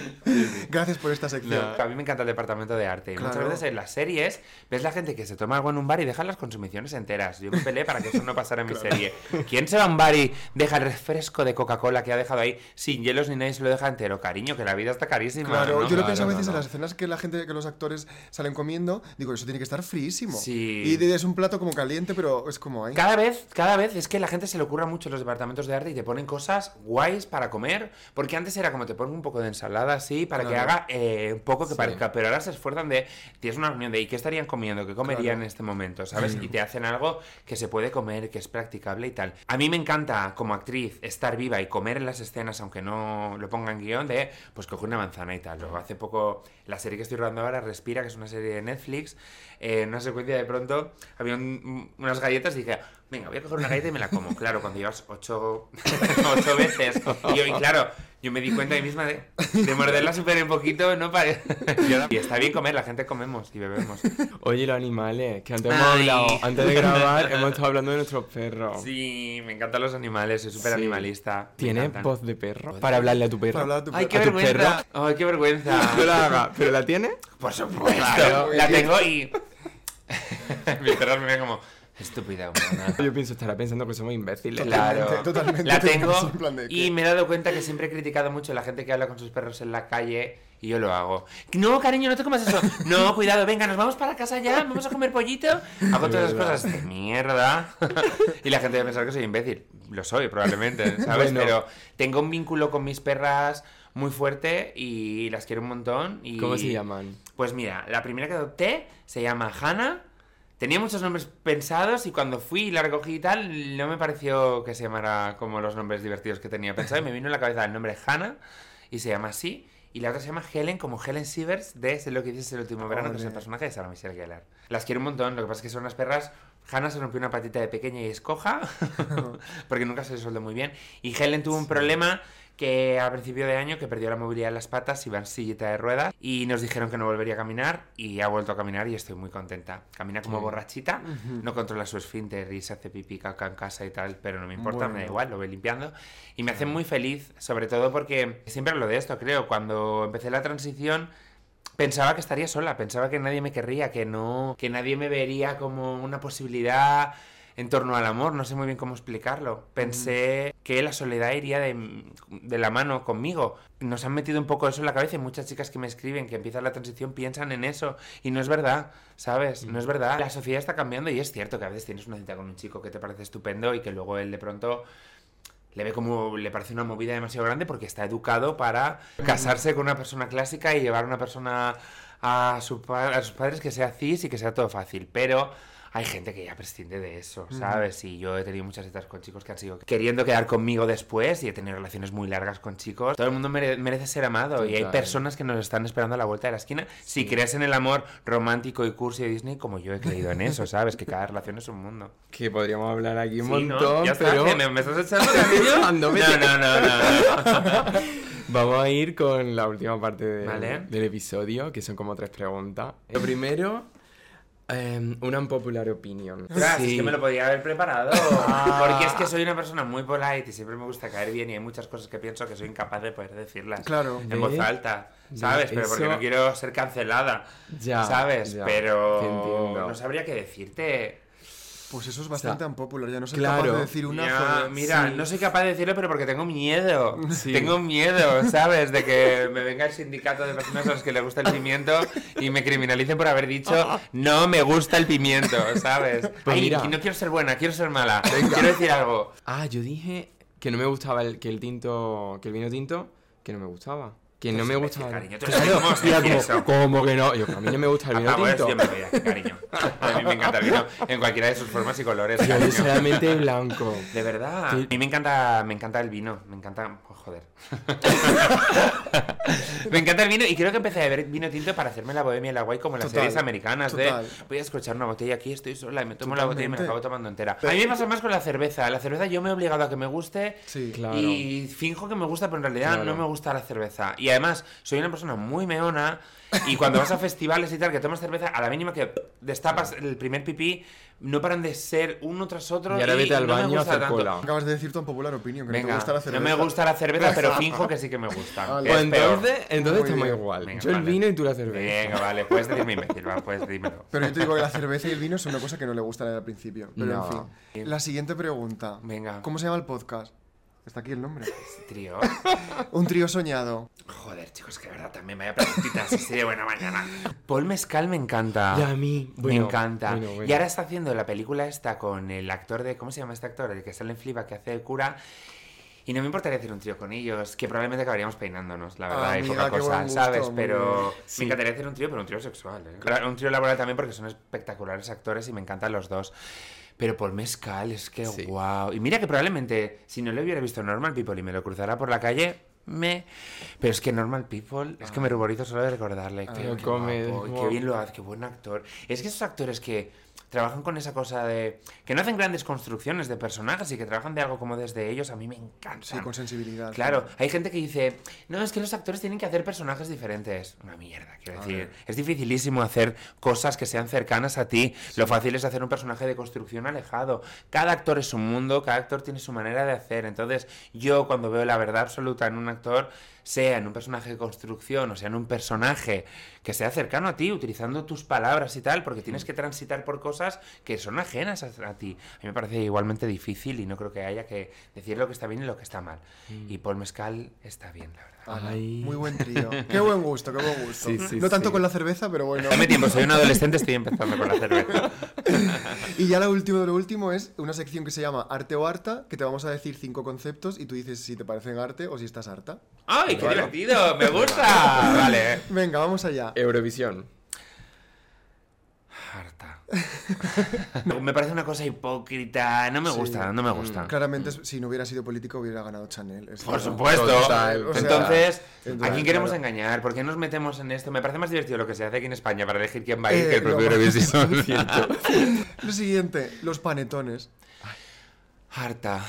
Speaker 1: Gracias por esta sección.
Speaker 3: A mí me encanta el departamento de arte. Muchas veces en las series ves la gente que se toma algo en un bar y deja las consumiciones enteras. Yo me peleé para que eso no pasara en mi serie. ¿Quién se va a un bar y deja el refresco de Coca-Cola que ha dejado ahí sin hielos ni nadie se lo deja entero? Cariño, que la vida está carísima.
Speaker 1: Claro,
Speaker 3: ¿no?
Speaker 1: yo lo
Speaker 2: Claro,
Speaker 1: pienso a veces
Speaker 2: no.
Speaker 1: en las escenas que la gente, que los actores salen comiendo, digo, eso tiene que estar fríísimo.
Speaker 3: Sí.
Speaker 1: Y es un plato como caliente, pero es como ahí.
Speaker 3: Cada vez, cada vez es que la gente se le ocurra mucho en los departamentos de arte y te ponen cosas guays para comer. Porque antes era como te ponen un poco de ensalada así para que haga eh, un poco que
Speaker 2: Sí.
Speaker 3: parezca. Pero ahora se esfuerzan de. Tienes una reunión de ¿y qué estarían comiendo? ¿Qué comerían
Speaker 1: Claro.
Speaker 3: en este momento? ¿Sabes? Y te hacen algo que se puede comer, que es practicable y tal. A mí me encanta, como actriz, estar viva y comer en las escenas, aunque no lo ponga en guion, de pues coger una manzana y tal. Luego hace poco, la serie que estoy rodando ahora, Respira, que es una serie de Netflix, eh, en una secuencia de pronto había un- unas galletas y dije, venga, voy a coger una galleta y me la como. [LAUGHS] Claro, cuando llevas ocho, [LAUGHS] ocho veces. Y, yo, y claro, yo me di cuenta a mí misma de, de morderla súper poquito, no pare. [LAUGHS] Y está bien comer, la gente comemos y bebemos.
Speaker 2: Oye, los animales, que antes hemos
Speaker 3: Ay.
Speaker 2: hablado, antes de grabar, hemos estado hablando de nuestros perros.
Speaker 3: Sí, me encantan los animales, soy súper
Speaker 2: Sí.
Speaker 3: animalista. me
Speaker 2: ¿Tienes
Speaker 3: encantan.
Speaker 2: voz de perro? Para hablarle a tu perro.
Speaker 1: Para a tu
Speaker 3: Ay, qué
Speaker 2: ¿A tu
Speaker 3: vergüenza. Ay, qué vergüenza.
Speaker 2: No la hagas, ¿pero la tienes?
Speaker 3: Por supuesto.
Speaker 2: Claro.
Speaker 3: la tengo y. [LAUGHS] Ven como. Estúpida humana. [LAUGHS]
Speaker 2: Yo pienso, estará pensando que somos imbéciles.
Speaker 3: Claro,
Speaker 1: totalmente,
Speaker 3: la
Speaker 1: te
Speaker 3: tengo [LAUGHS] y me he dado cuenta que siempre he criticado mucho a la gente que habla con sus perros en la calle y yo lo hago. No, cariño, no te comas eso. No, cuidado, venga, nos vamos para casa ya, vamos a comer pollito. Hago todas esas cosas de mierda. y la gente va a pensar que soy imbécil. Lo soy, probablemente, ¿sabes?
Speaker 2: Bueno.
Speaker 3: Pero tengo un vínculo con mis perras muy fuerte y las quiero un montón. Y...
Speaker 2: ¿Cómo se llaman?
Speaker 3: Pues mira, la primera que adopté se llama Hannah. Tenía muchos nombres pensados y cuando fui y la recogí y tal, no me pareció que se llamara como los nombres divertidos que tenía pensado. Y me vino en la cabeza el nombre Hannah y se llama así. Y la otra se llama Helen, como Helen Sievers de Sé lo que dices el último verano, que es el personaje de Sarah Michelle Gellar. Las quiero un montón, lo que pasa es que son unas perras. Hannah se rompió una patita de pequeña y es coja, [LAUGHS] porque nunca se le soldó muy bien. Y Helen tuvo un problema que a principio de año que perdió la movilidad en las patas, iba en sillita de ruedas y nos dijeron que no volvería a caminar y ha vuelto a caminar y estoy muy contenta. Camina como borrachita, no controla su esfínter y se hace pipí caca en casa y tal, pero no me importa, me da
Speaker 1: Bueno.
Speaker 3: igual, lo voy limpiando. Y me hace muy feliz, sobre todo porque siempre hablo de esto, creo, cuando empecé la transición pensaba que estaría sola, pensaba que nadie me querría, que no, que nadie me vería como una posibilidad en torno al amor, no sé muy bien cómo explicarlo. Pensé que la soledad iría de, de la mano conmigo. Nos han metido un poco eso en la cabeza y muchas chicas que me escriben que empiezan la transición piensan en eso y no es verdad, ¿sabes? No es verdad. La sociedad está cambiando y es cierto que a veces tienes una cita con un chico que te parece estupendo y que luego él de pronto le ve como le parece una movida demasiado grande porque está educado para casarse con una persona clásica y llevar a una persona a, su a sus padres que sea cis y que sea todo fácil. Pero hay gente que ya prescinde de eso, ¿sabes? Y yo he tenido muchas citas con chicos que han sido queriendo quedar conmigo después y he tenido relaciones muy largas con chicos. Todo el mundo mere- merece ser amado y hay
Speaker 2: Total.
Speaker 3: personas que nos están esperando a la vuelta de la esquina. Si crees en el amor romántico y cursi de Disney, como yo he creído en eso, ¿sabes? Que cada relación es un mundo.
Speaker 2: Que podríamos hablar aquí un
Speaker 3: Sí, ¿no?
Speaker 2: montón,
Speaker 3: Ya está,
Speaker 2: pero.
Speaker 3: ¿Me, me estás echando [LAUGHS] no, no, no, no.
Speaker 2: vamos a ir con la última parte de-
Speaker 3: Vale.
Speaker 2: del episodio, que son como tres preguntas. Lo primero, eh, una unpopular opinion.
Speaker 3: Ostras,
Speaker 2: Sí.
Speaker 3: es que me lo podía haber preparado. Porque es que soy una persona muy polite y siempre me gusta caer bien y hay muchas cosas que pienso que soy incapaz de poder decirlas.
Speaker 1: Claro.
Speaker 3: En voz alta, ¿sabes? Pero porque
Speaker 2: Eso-
Speaker 3: no quiero ser cancelada.
Speaker 2: Ya,
Speaker 3: ¿Sabes?
Speaker 2: ya,
Speaker 3: Pero no sabría qué decirte.
Speaker 1: Pues eso es bastante unpopular, ya no soy
Speaker 2: claro.
Speaker 1: capaz de decir una.
Speaker 3: Ya, mira,
Speaker 2: sí.
Speaker 3: no soy capaz de decirlo, pero porque tengo miedo.
Speaker 2: Sí.
Speaker 3: Tengo miedo, ¿sabes? De que me venga el sindicato de personas a las que les gusta el pimiento y me criminalicen por haber dicho no me gusta el pimiento, ¿sabes?
Speaker 2: Pues
Speaker 3: Ay,
Speaker 2: mira.
Speaker 3: y no quiero ser buena, quiero ser mala. Quiero decir algo.
Speaker 2: Ah, yo dije que no me gustaba el, que el tinto, que el vino tinto, que no me gustaba. Que no me
Speaker 3: Pues,
Speaker 2: gustaba.
Speaker 3: cariño, tú
Speaker 2: Claro,
Speaker 3: sabes cómo se
Speaker 2: tía,
Speaker 3: dice
Speaker 2: como-
Speaker 3: eso.
Speaker 2: ¿Cómo que no? Yo, a mí no me gusta el vino tinto.
Speaker 3: me cariño. A mí me encanta el vino en cualquiera de sus formas y colores.
Speaker 2: Yo
Speaker 3: cariño.
Speaker 2: solamente blanco.
Speaker 3: De verdad.
Speaker 2: Sí.
Speaker 3: A mí me encanta, me encanta el vino. Me encanta. oh, joder. [LAUGHS] me encanta el vino y creo que empecé a beber vino tinto para hacerme la bohemia y la guay como en las
Speaker 1: Total,
Speaker 3: series americanas.
Speaker 1: total.
Speaker 3: De voy a escuchar una botella aquí, estoy sola y me tomo la botella y me la acabo tomando entera. A mí me pasa más con la cerveza. La cerveza yo me he obligado a que me guste.
Speaker 1: Sí.
Speaker 2: Claro.
Speaker 3: Y finjo que me gusta, pero en realidad
Speaker 2: Claro.
Speaker 3: no me gusta la cerveza. Y además, soy una persona muy meona. Y cuando vas a festivales y tal, que tomas cerveza, a la mínima que destapas el primer pipí, no paran de ser uno tras otro.
Speaker 2: Y ahora vete al
Speaker 3: no
Speaker 2: baño a hacer
Speaker 3: tanto.
Speaker 2: cola.
Speaker 1: Acabas de decir tu unpopular opinión, que no
Speaker 3: Venga,
Speaker 1: te gusta la
Speaker 3: no
Speaker 1: cerveza.
Speaker 3: me gusta la cerveza, pero finjo que sí que me gusta.
Speaker 1: Vale.
Speaker 3: que
Speaker 2: Pues entonces, entonces
Speaker 1: Muy
Speaker 2: estamos igual.
Speaker 3: Venga,
Speaker 2: yo el
Speaker 3: vale.
Speaker 2: vino y tú la cerveza.
Speaker 3: Venga, vale, puedes decirme imbécil, va, puedes dímelo.
Speaker 1: Pero yo te digo que la cerveza y el vino son una cosa que no le gusta a nadie al principio. Pero
Speaker 2: No.
Speaker 1: en fin. La siguiente pregunta.
Speaker 3: Venga.
Speaker 1: ¿Cómo se llama el podcast? Está aquí el nombre.
Speaker 3: Trío. [LAUGHS]
Speaker 1: Un trío soñado.
Speaker 3: Joder, chicos, que de verdad también vaya preguntitas así de buena mañana. Paul Mescal me encanta.
Speaker 2: Y a mí,
Speaker 3: me
Speaker 2: bueno,
Speaker 3: encanta.
Speaker 2: bueno, bueno.
Speaker 3: Y ahora está haciendo la película esta con el actor de. ¿Cómo se llama este actor? El que sale en Fliba, que hace de cura. Y no me importaría hacer un trío con ellos, que probablemente acabaríamos peinándonos, la verdad,
Speaker 1: Ah,
Speaker 3: y
Speaker 1: amiga,
Speaker 3: poca cosa,
Speaker 1: gusto,
Speaker 3: ¿sabes? Pero
Speaker 1: bien.
Speaker 3: me encantaría hacer un trío, pero un trío sexual, ¿eh? Claro, Un trío laboral también porque son espectaculares actores y me encantan los dos. Pero Paul Mescal, es que
Speaker 2: Sí.
Speaker 3: wow. Y mira que probablemente, si no le hubiera visto Normal People y me lo cruzara por la calle, me. Pero es que Normal People, es que me ruborizo solo de recordarle. Pero qué,
Speaker 2: come-
Speaker 3: guapo, qué bien lo hace, qué buen actor. Es que esos actores que trabajan con esa cosa de. que no hacen grandes construcciones de personajes y que trabajan de algo como desde ellos, a mí me encanta.
Speaker 1: Sí, con sensibilidad.
Speaker 3: Claro, hay gente que dice, no, es que los actores tienen que hacer personajes diferentes. Una mierda, quiero
Speaker 1: A
Speaker 3: decir.
Speaker 1: ver.
Speaker 3: Es dificilísimo hacer cosas que sean cercanas a ti. Lo fácil es hacer un personaje de construcción alejado. Cada actor es un mundo, cada actor tiene su manera de hacer. Entonces, yo cuando veo la verdad absoluta en un actor, sea en un personaje de construcción o sea en un personaje que sea cercano a ti, utilizando tus palabras y tal, porque tienes que transitar por cosas que son ajenas a, a ti. A mí me parece igualmente difícil y no creo que haya que decir lo que está bien y lo que está mal. Y Paul Mescal está bien, la verdad.
Speaker 1: Muy buen trío. [LAUGHS] Qué buen gusto, qué buen gusto.
Speaker 2: Sí, sí,
Speaker 1: no tanto
Speaker 2: sí.
Speaker 1: con la cerveza, pero bueno.
Speaker 3: Dame tiempo, soy un [LAUGHS] adolescente, estoy empezando con la cerveza. [LAUGHS]
Speaker 1: Y ya lo último de lo último es una sección que se llama Arte o Harta, que te vamos a decir cinco conceptos y tú dices si te parecen arte o si estás harta.
Speaker 3: ¡Ay, qué divertido! ¡Me gusta! Vale.
Speaker 1: Venga, vamos allá.
Speaker 2: Eurovisión. [LAUGHS]
Speaker 3: Me parece una cosa hipócrita. No me
Speaker 1: Sí.
Speaker 3: gusta, no me gusta.
Speaker 1: Claramente, si no hubiera sido político, hubiera ganado Chanel. es
Speaker 3: Por supuesto.
Speaker 2: Total,
Speaker 1: o sea,
Speaker 3: Entonces, ¿a quién queremos
Speaker 1: claro.
Speaker 3: engañar? ¿Por qué nos metemos en esto? Me parece más divertido lo que se hace aquí en España para elegir quién va a ir
Speaker 1: Eh,
Speaker 3: que el propio
Speaker 1: no.
Speaker 3: Eurovisión. [LAUGHS]
Speaker 1: Lo siguiente, los panetones.
Speaker 3: Harta.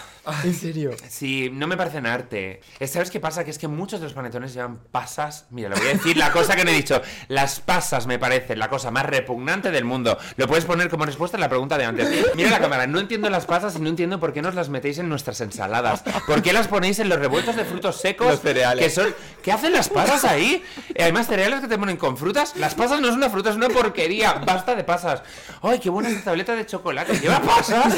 Speaker 2: ¿En serio?
Speaker 3: Sí, no me parecen arte. ¿Sabes qué pasa? Que es que muchos de los panetones llevan pasas. Mira, le voy a decir la cosa que no he dicho. Las pasas me parecen la cosa más repugnante del mundo. Lo puedes poner como respuesta a la pregunta de antes. Mira la cámara, no entiendo las pasas y no entiendo por qué nos las metéis en nuestras ensaladas. ¿Por qué las ponéis en los revueltos de frutos secos?
Speaker 2: Los cereales.
Speaker 3: Que son... ¿Qué hacen las pasas ahí? Eh, Además, cereales que te ponen con frutas. Las pasas no es una fruta, es una porquería. Basta de pasas. ¡Ay, qué buena esta tableta de chocolate! ¿Lleva pasas?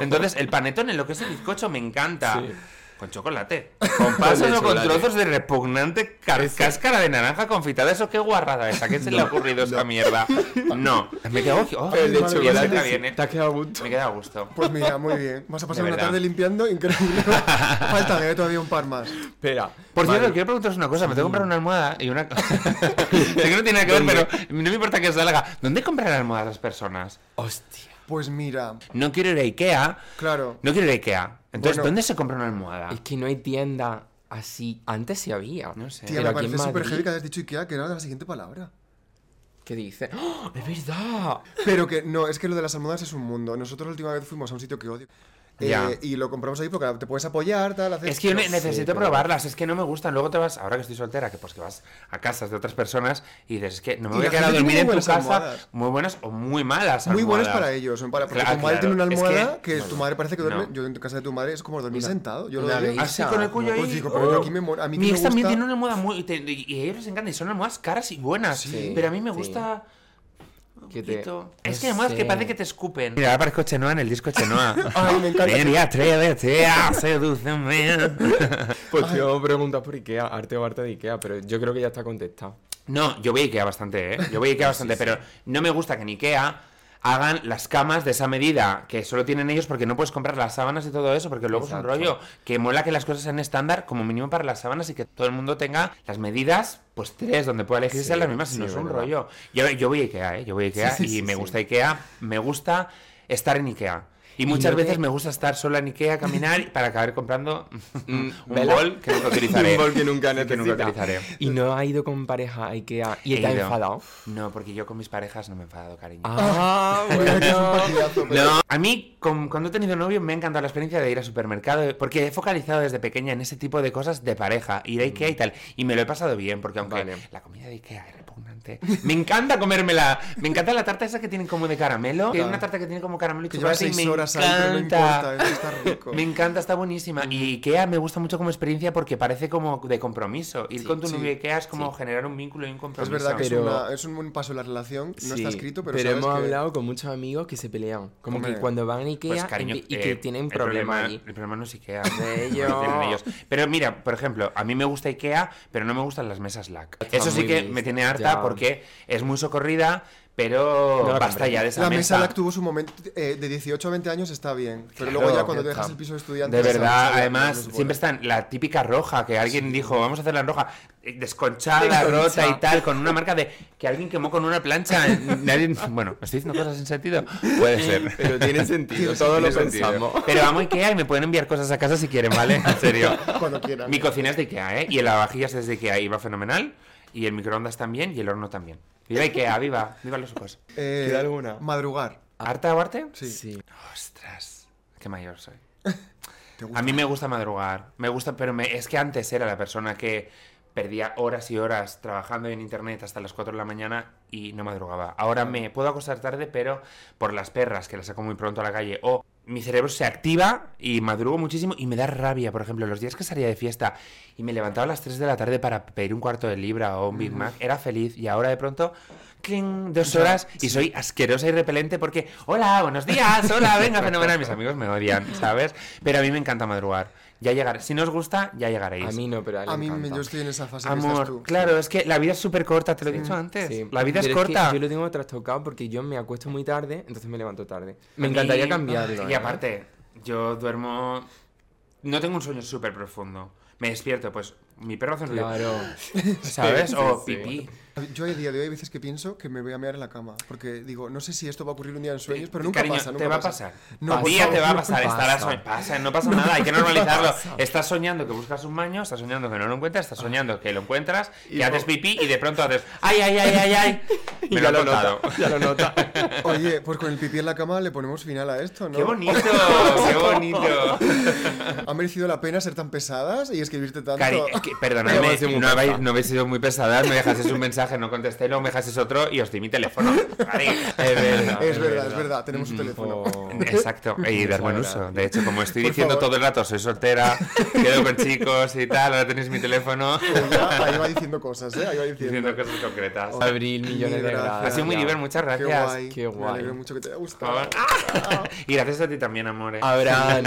Speaker 3: Entonces, el panetón en lo que es el bizcocho me encanta.
Speaker 2: Sí.
Speaker 3: Con chocolate. [LAUGHS] Con pasas
Speaker 2: de
Speaker 3: o con trozos de repugnante car- cáscara de naranja confitada. ¿Eso qué guarrada es? ¿A qué se le ha ocurrido esa mierda? [LAUGHS] No. Me quedo... Oh,
Speaker 2: Pero el de chocolate te ha quedado gusto.
Speaker 3: Me queda a gusto.
Speaker 1: Pues mira, muy bien. [LAUGHS] Vas a pasar
Speaker 3: De
Speaker 1: una tarde limpiando, increíble. Faltan eh, todavía un par más.
Speaker 2: Espera.
Speaker 3: Por
Speaker 2: Vale.
Speaker 3: cierto, quiero preguntaros una cosa. Me tengo que comprar una almohada y una... sé que no tiene nada que ver, pero no me importa que salga. ¿Dónde compran almohadas las personas?
Speaker 2: Hostia.
Speaker 1: Pues mira,
Speaker 3: No quiero ir a Ikea.
Speaker 1: claro.
Speaker 3: No quiero ir a Ikea. Entonces,
Speaker 1: Bueno.
Speaker 3: ¿dónde se compra una almohada?
Speaker 2: Es que no hay tienda así. Antes sí había.
Speaker 3: No sé.
Speaker 1: Tía,
Speaker 2: Pero
Speaker 1: me parece súper heavy que hayas dicho Ikea, que era la siguiente palabra.
Speaker 2: ¿Qué dice? ¡Oh, ¡Es verdad!
Speaker 1: Pero que no, es que lo de las almohadas es un mundo. Nosotros la última vez fuimos a un sitio que odio. Eh, y lo compramos ahí porque te puedes apoyar, tal, hacer...
Speaker 3: Es que yo ne- necesito probarlas, es que no me gustan. Luego te vas, ahora que estoy soltera, que pues que vas a casas de otras personas y dices, es que no me voy a quedar a dormir en tu casa.
Speaker 1: almohadas.
Speaker 3: Muy buenas o muy malas.
Speaker 1: Muy buenas
Speaker 3: almohadas.
Speaker 1: para ellos, son para, porque
Speaker 3: Claro,
Speaker 1: tu madre tiene una.
Speaker 3: Es
Speaker 1: almohada que, tu madre parece que duerme.
Speaker 3: No.
Speaker 1: Yo en casa de tu madre es como dormir sentado. Yo lo
Speaker 2: vez-
Speaker 3: Así con el cuello
Speaker 1: No,
Speaker 3: ahí.
Speaker 1: pues digo, pero yo aquí me muero. A mí
Speaker 3: Mi ex también
Speaker 1: gusta-
Speaker 3: tiene una almohada muy. Y a ellos les encanta, y son almohadas caras y buenas. Pero a mí me
Speaker 2: sí. Que te-.
Speaker 3: Es
Speaker 2: no
Speaker 3: que además que parece que te escupen. Mira, aparezco Chenoa en el disco Chenoa. [LAUGHS]
Speaker 1: Ay, me encanta.
Speaker 3: Ven y atrévete a sedúceme. [LAUGHS]
Speaker 2: Pues a preguntar por Ikea, arte o arte de Ikea, pero yo creo que ya está contestado.
Speaker 3: No, yo voy a Ikea bastante, ¿eh? Yo voy a Ikea [LAUGHS] bastante, pero no me gusta que en Ikea hagan las camas de esa medida que solo tienen ellos porque no puedes comprar las sábanas y todo eso porque luego
Speaker 2: Exacto.
Speaker 3: es un rollo que mola que las cosas sean estándar como mínimo para las sábanas y que todo el mundo tenga las medidas pues tres donde pueda elegir
Speaker 2: Sí,
Speaker 3: sean las mismas y
Speaker 2: sí,
Speaker 3: no es un rollo yo, yo voy a Ikea ¿eh? yo voy a Ikea
Speaker 2: Sí,
Speaker 3: y me gusta Ikea me gusta estar en Ikea y muchas veces me gusta estar sola en Ikea, caminar para acabar comprando [LAUGHS] un [LAUGHS] bol que nunca utilizaré.
Speaker 2: Un bol que nunca
Speaker 3: Que nunca utilizaré.
Speaker 2: Y no ha ido con pareja a Ikea y te ha enfadado.
Speaker 3: No, porque yo con mis parejas no me he enfadado, cariño.
Speaker 2: Ah, [LAUGHS] bueno.
Speaker 3: No, a mí con- cuando he tenido novio me ha encantado la experiencia de ir al supermercado porque he focalizado desde pequeña en ese tipo de cosas de pareja, ir a Ikea y tal. Y me lo he pasado bien porque aunque
Speaker 2: Vale.
Speaker 3: la comida de Ikea es repugnante, me encanta comérmela. Me encanta la tarta esa que tienen como de caramelo. Que es una tarta que tiene como caramelo y
Speaker 1: Que lleva
Speaker 3: chocolate y
Speaker 1: seis
Speaker 3: me
Speaker 1: horas ahí, pero no
Speaker 3: encanta.
Speaker 1: importa, eso está rico. [LAUGHS]
Speaker 3: Me encanta, está buenísima. Y Ikea me gusta mucho como experiencia porque parece como de compromiso. Ir con tu
Speaker 1: sí,
Speaker 3: novio Ikea es como generar un vínculo y un
Speaker 1: Es
Speaker 3: compromiso.
Speaker 1: verdad que
Speaker 2: Pero-
Speaker 1: es, una- es un buen paso en la relación, no
Speaker 2: Sí,
Speaker 1: está escrito, pero, sabes
Speaker 2: hemos
Speaker 1: que-
Speaker 2: hablado con muchos amigos que se pelean. Como
Speaker 1: Hombre.
Speaker 2: que cuando van a Ikea
Speaker 3: Pues, cariño,
Speaker 2: y
Speaker 3: eh,
Speaker 2: que tienen
Speaker 3: el
Speaker 2: problemas
Speaker 3: problema,
Speaker 2: allí.
Speaker 3: El problema no es Ikea. [LAUGHS]
Speaker 2: De
Speaker 3: Lo
Speaker 2: ello.
Speaker 3: tienen ellos. Pero mira, por ejemplo, a mí me gusta Ikea, pero no me gustan las mesas LAC.
Speaker 2: Está
Speaker 3: Eso sí que
Speaker 2: bien,
Speaker 3: me tiene harta
Speaker 2: ya.
Speaker 3: porque es muy socorrida, pero
Speaker 2: No la
Speaker 3: basta ya de esa
Speaker 1: La mesa
Speaker 3: mesa.
Speaker 1: LAC tuvo su momento, eh, de 18 a 20 años está bien, pero
Speaker 3: Claro,
Speaker 1: luego ya cuando
Speaker 2: ya
Speaker 1: dejas el piso de estudiante...
Speaker 3: De verdad,
Speaker 1: mesa
Speaker 3: además,
Speaker 1: buena.
Speaker 3: siempre está en la típica roja que alguien dijo, vamos a hacerla en roja, eh, desconchada, rota y tal, con una marca de que alguien quemó con una plancha. [LAUGHS] Nadie- bueno, ¿estoy diciendo cosas sin sentido? Puede ser.
Speaker 2: Pero tiene [LAUGHS] sentido,
Speaker 1: Tiene
Speaker 2: todo lo
Speaker 3: sentido.
Speaker 2: pensamos.
Speaker 3: Pero amo Ikea y me pueden enviar cosas a casa si quieren, ¿vale? En serio. [LAUGHS]
Speaker 1: Cuando quieran.
Speaker 3: Mi cocina es de Ikea, ¿eh? Y el lavavajillas es de Ikea y va fenomenal. Y el microondas también y el horno también. Viva Ikea, [LAUGHS] viva, viva los ojos.
Speaker 1: Eh,
Speaker 2: ¿Queda alguna?
Speaker 1: Madrugar.
Speaker 3: ¿Harta o arte?
Speaker 1: Sí.
Speaker 2: Sí.
Speaker 3: Ostras, qué mayor soy. [LAUGHS] A mí me gusta madrugar, me gusta, pero me- es que antes era la persona que perdía horas y horas trabajando en internet hasta las 4 de la mañana y no madrugaba. Ahora me puedo acostar tarde, pero por las perras, que las saco muy pronto a la calle, o mi cerebro se activa y madrugo muchísimo y me da rabia, por ejemplo, los días que salía de fiesta y me levantaba a las 3 de la tarde para pedir un cuarto de libra o un Big Mac, era feliz y ahora de pronto... cling, dos horas y soy asquerosa y repelente porque, hola, buenos días, hola, [LAUGHS] venga, fenomenal. Mis amigos me odian, ¿sabes? Pero a mí me encanta madrugar. Ya llegaré. Si no os gusta, ya llegaréis.
Speaker 2: A mí no, pero a él
Speaker 1: A mí me- yo estoy en esa fase que estás
Speaker 3: Amor,
Speaker 1: tú.
Speaker 3: claro, es que la vida es súper corta, te lo he dicho antes.
Speaker 2: Sí.
Speaker 3: La vida es corta.
Speaker 2: yo lo tengo trastocado porque yo me acuesto muy tarde, entonces me levanto tarde. Me
Speaker 3: A mí-
Speaker 2: encantaría cambiarlo.
Speaker 3: Y
Speaker 2: ¿eh?
Speaker 3: aparte, yo duermo. No tengo un sueño súper profundo. Me despierto, pues mi perro hace un ruido,
Speaker 2: Claro. [LAUGHS]
Speaker 3: ¿sabes? O pipí.
Speaker 1: Yo a día de hoy hay veces que pienso que me voy a mear en la cama, porque digo, no sé si esto va a ocurrir un día en sueños, pero nunca
Speaker 3: Cariño,
Speaker 1: pasa, nunca
Speaker 3: te va a
Speaker 1: pasa.
Speaker 3: pasar.
Speaker 1: No,
Speaker 3: un día
Speaker 1: favor,
Speaker 3: te va a
Speaker 1: no
Speaker 3: pasar,
Speaker 2: pasa.
Speaker 3: estarás soñ- pasa, no pasa nada, hay que [LAUGHS] normalizarlo. Estás soñando que buscas un baño, estás soñando que no lo encuentras, estás soñando que lo encuentras,
Speaker 1: Y
Speaker 3: que haces pipí y de pronto haces ¡ay, ay, ay, ay, ay! [LAUGHS] Me lo
Speaker 2: lo nota. Ya lo nota. [LAUGHS]
Speaker 1: Oye, pues con el pipí en la cama le ponemos final a esto, ¿no?
Speaker 3: ¡Qué bonito! ¡Qué bonito!
Speaker 1: ¿Ha merecido la pena ser tan pesadas y escribirte tanto?
Speaker 3: Cari, que- perdonadme, no habéis, no habéis sido muy pesadas, me dejasteis un mensaje, no contesté, luego me dejasteis otro y os di mi teléfono. [LAUGHS] [LAUGHS]
Speaker 2: Es verdad.
Speaker 1: es verdad, es verdad, tenemos un teléfono.
Speaker 2: Oh. [LAUGHS]
Speaker 3: Exacto, y dar buen uso. De hecho, como estoy
Speaker 1: Por
Speaker 3: diciendo
Speaker 1: favor.
Speaker 3: todo el rato, soy soltera, quedo con chicos y tal, ahora tenéis mi teléfono
Speaker 1: Ya, ahí va diciendo cosas, ¿eh? Ahí va diciendo.
Speaker 3: diciendo cosas concretas.
Speaker 2: Abril, millones de
Speaker 1: gracias.
Speaker 3: Ha sido muy divertido, muchas
Speaker 1: Qué
Speaker 3: gracias.
Speaker 1: guay.
Speaker 2: Qué
Speaker 1: Me
Speaker 2: guay.
Speaker 1: alegro mucho que te haya gustado.
Speaker 3: favor. Y gracias a ti también, amor.
Speaker 2: Abraham,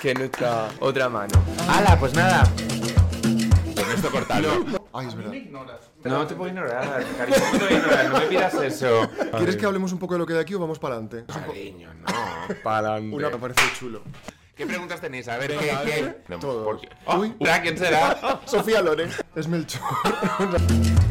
Speaker 2: que es nuestra otra mano.
Speaker 3: ¡Hala! Pues nada. Con esto cortarlo.
Speaker 1: Ay, es verdad.
Speaker 3: No te puedo ignorar, cariño. ¿Cómo te voy a ignorar? No me pidas eso. [LAUGHS]
Speaker 1: ¿Quieres que hablemos un poco de lo que hay aquí o vamos para adelante?
Speaker 3: Cariño, no.
Speaker 2: Para
Speaker 1: Una me parece chulo.
Speaker 3: ¿Qué preguntas tenéis? A ver, ¿qué, qué hay? No. Oh. ¿Quién será? [LAUGHS]
Speaker 1: Sofía Loren. Es Melchor. [LAUGHS]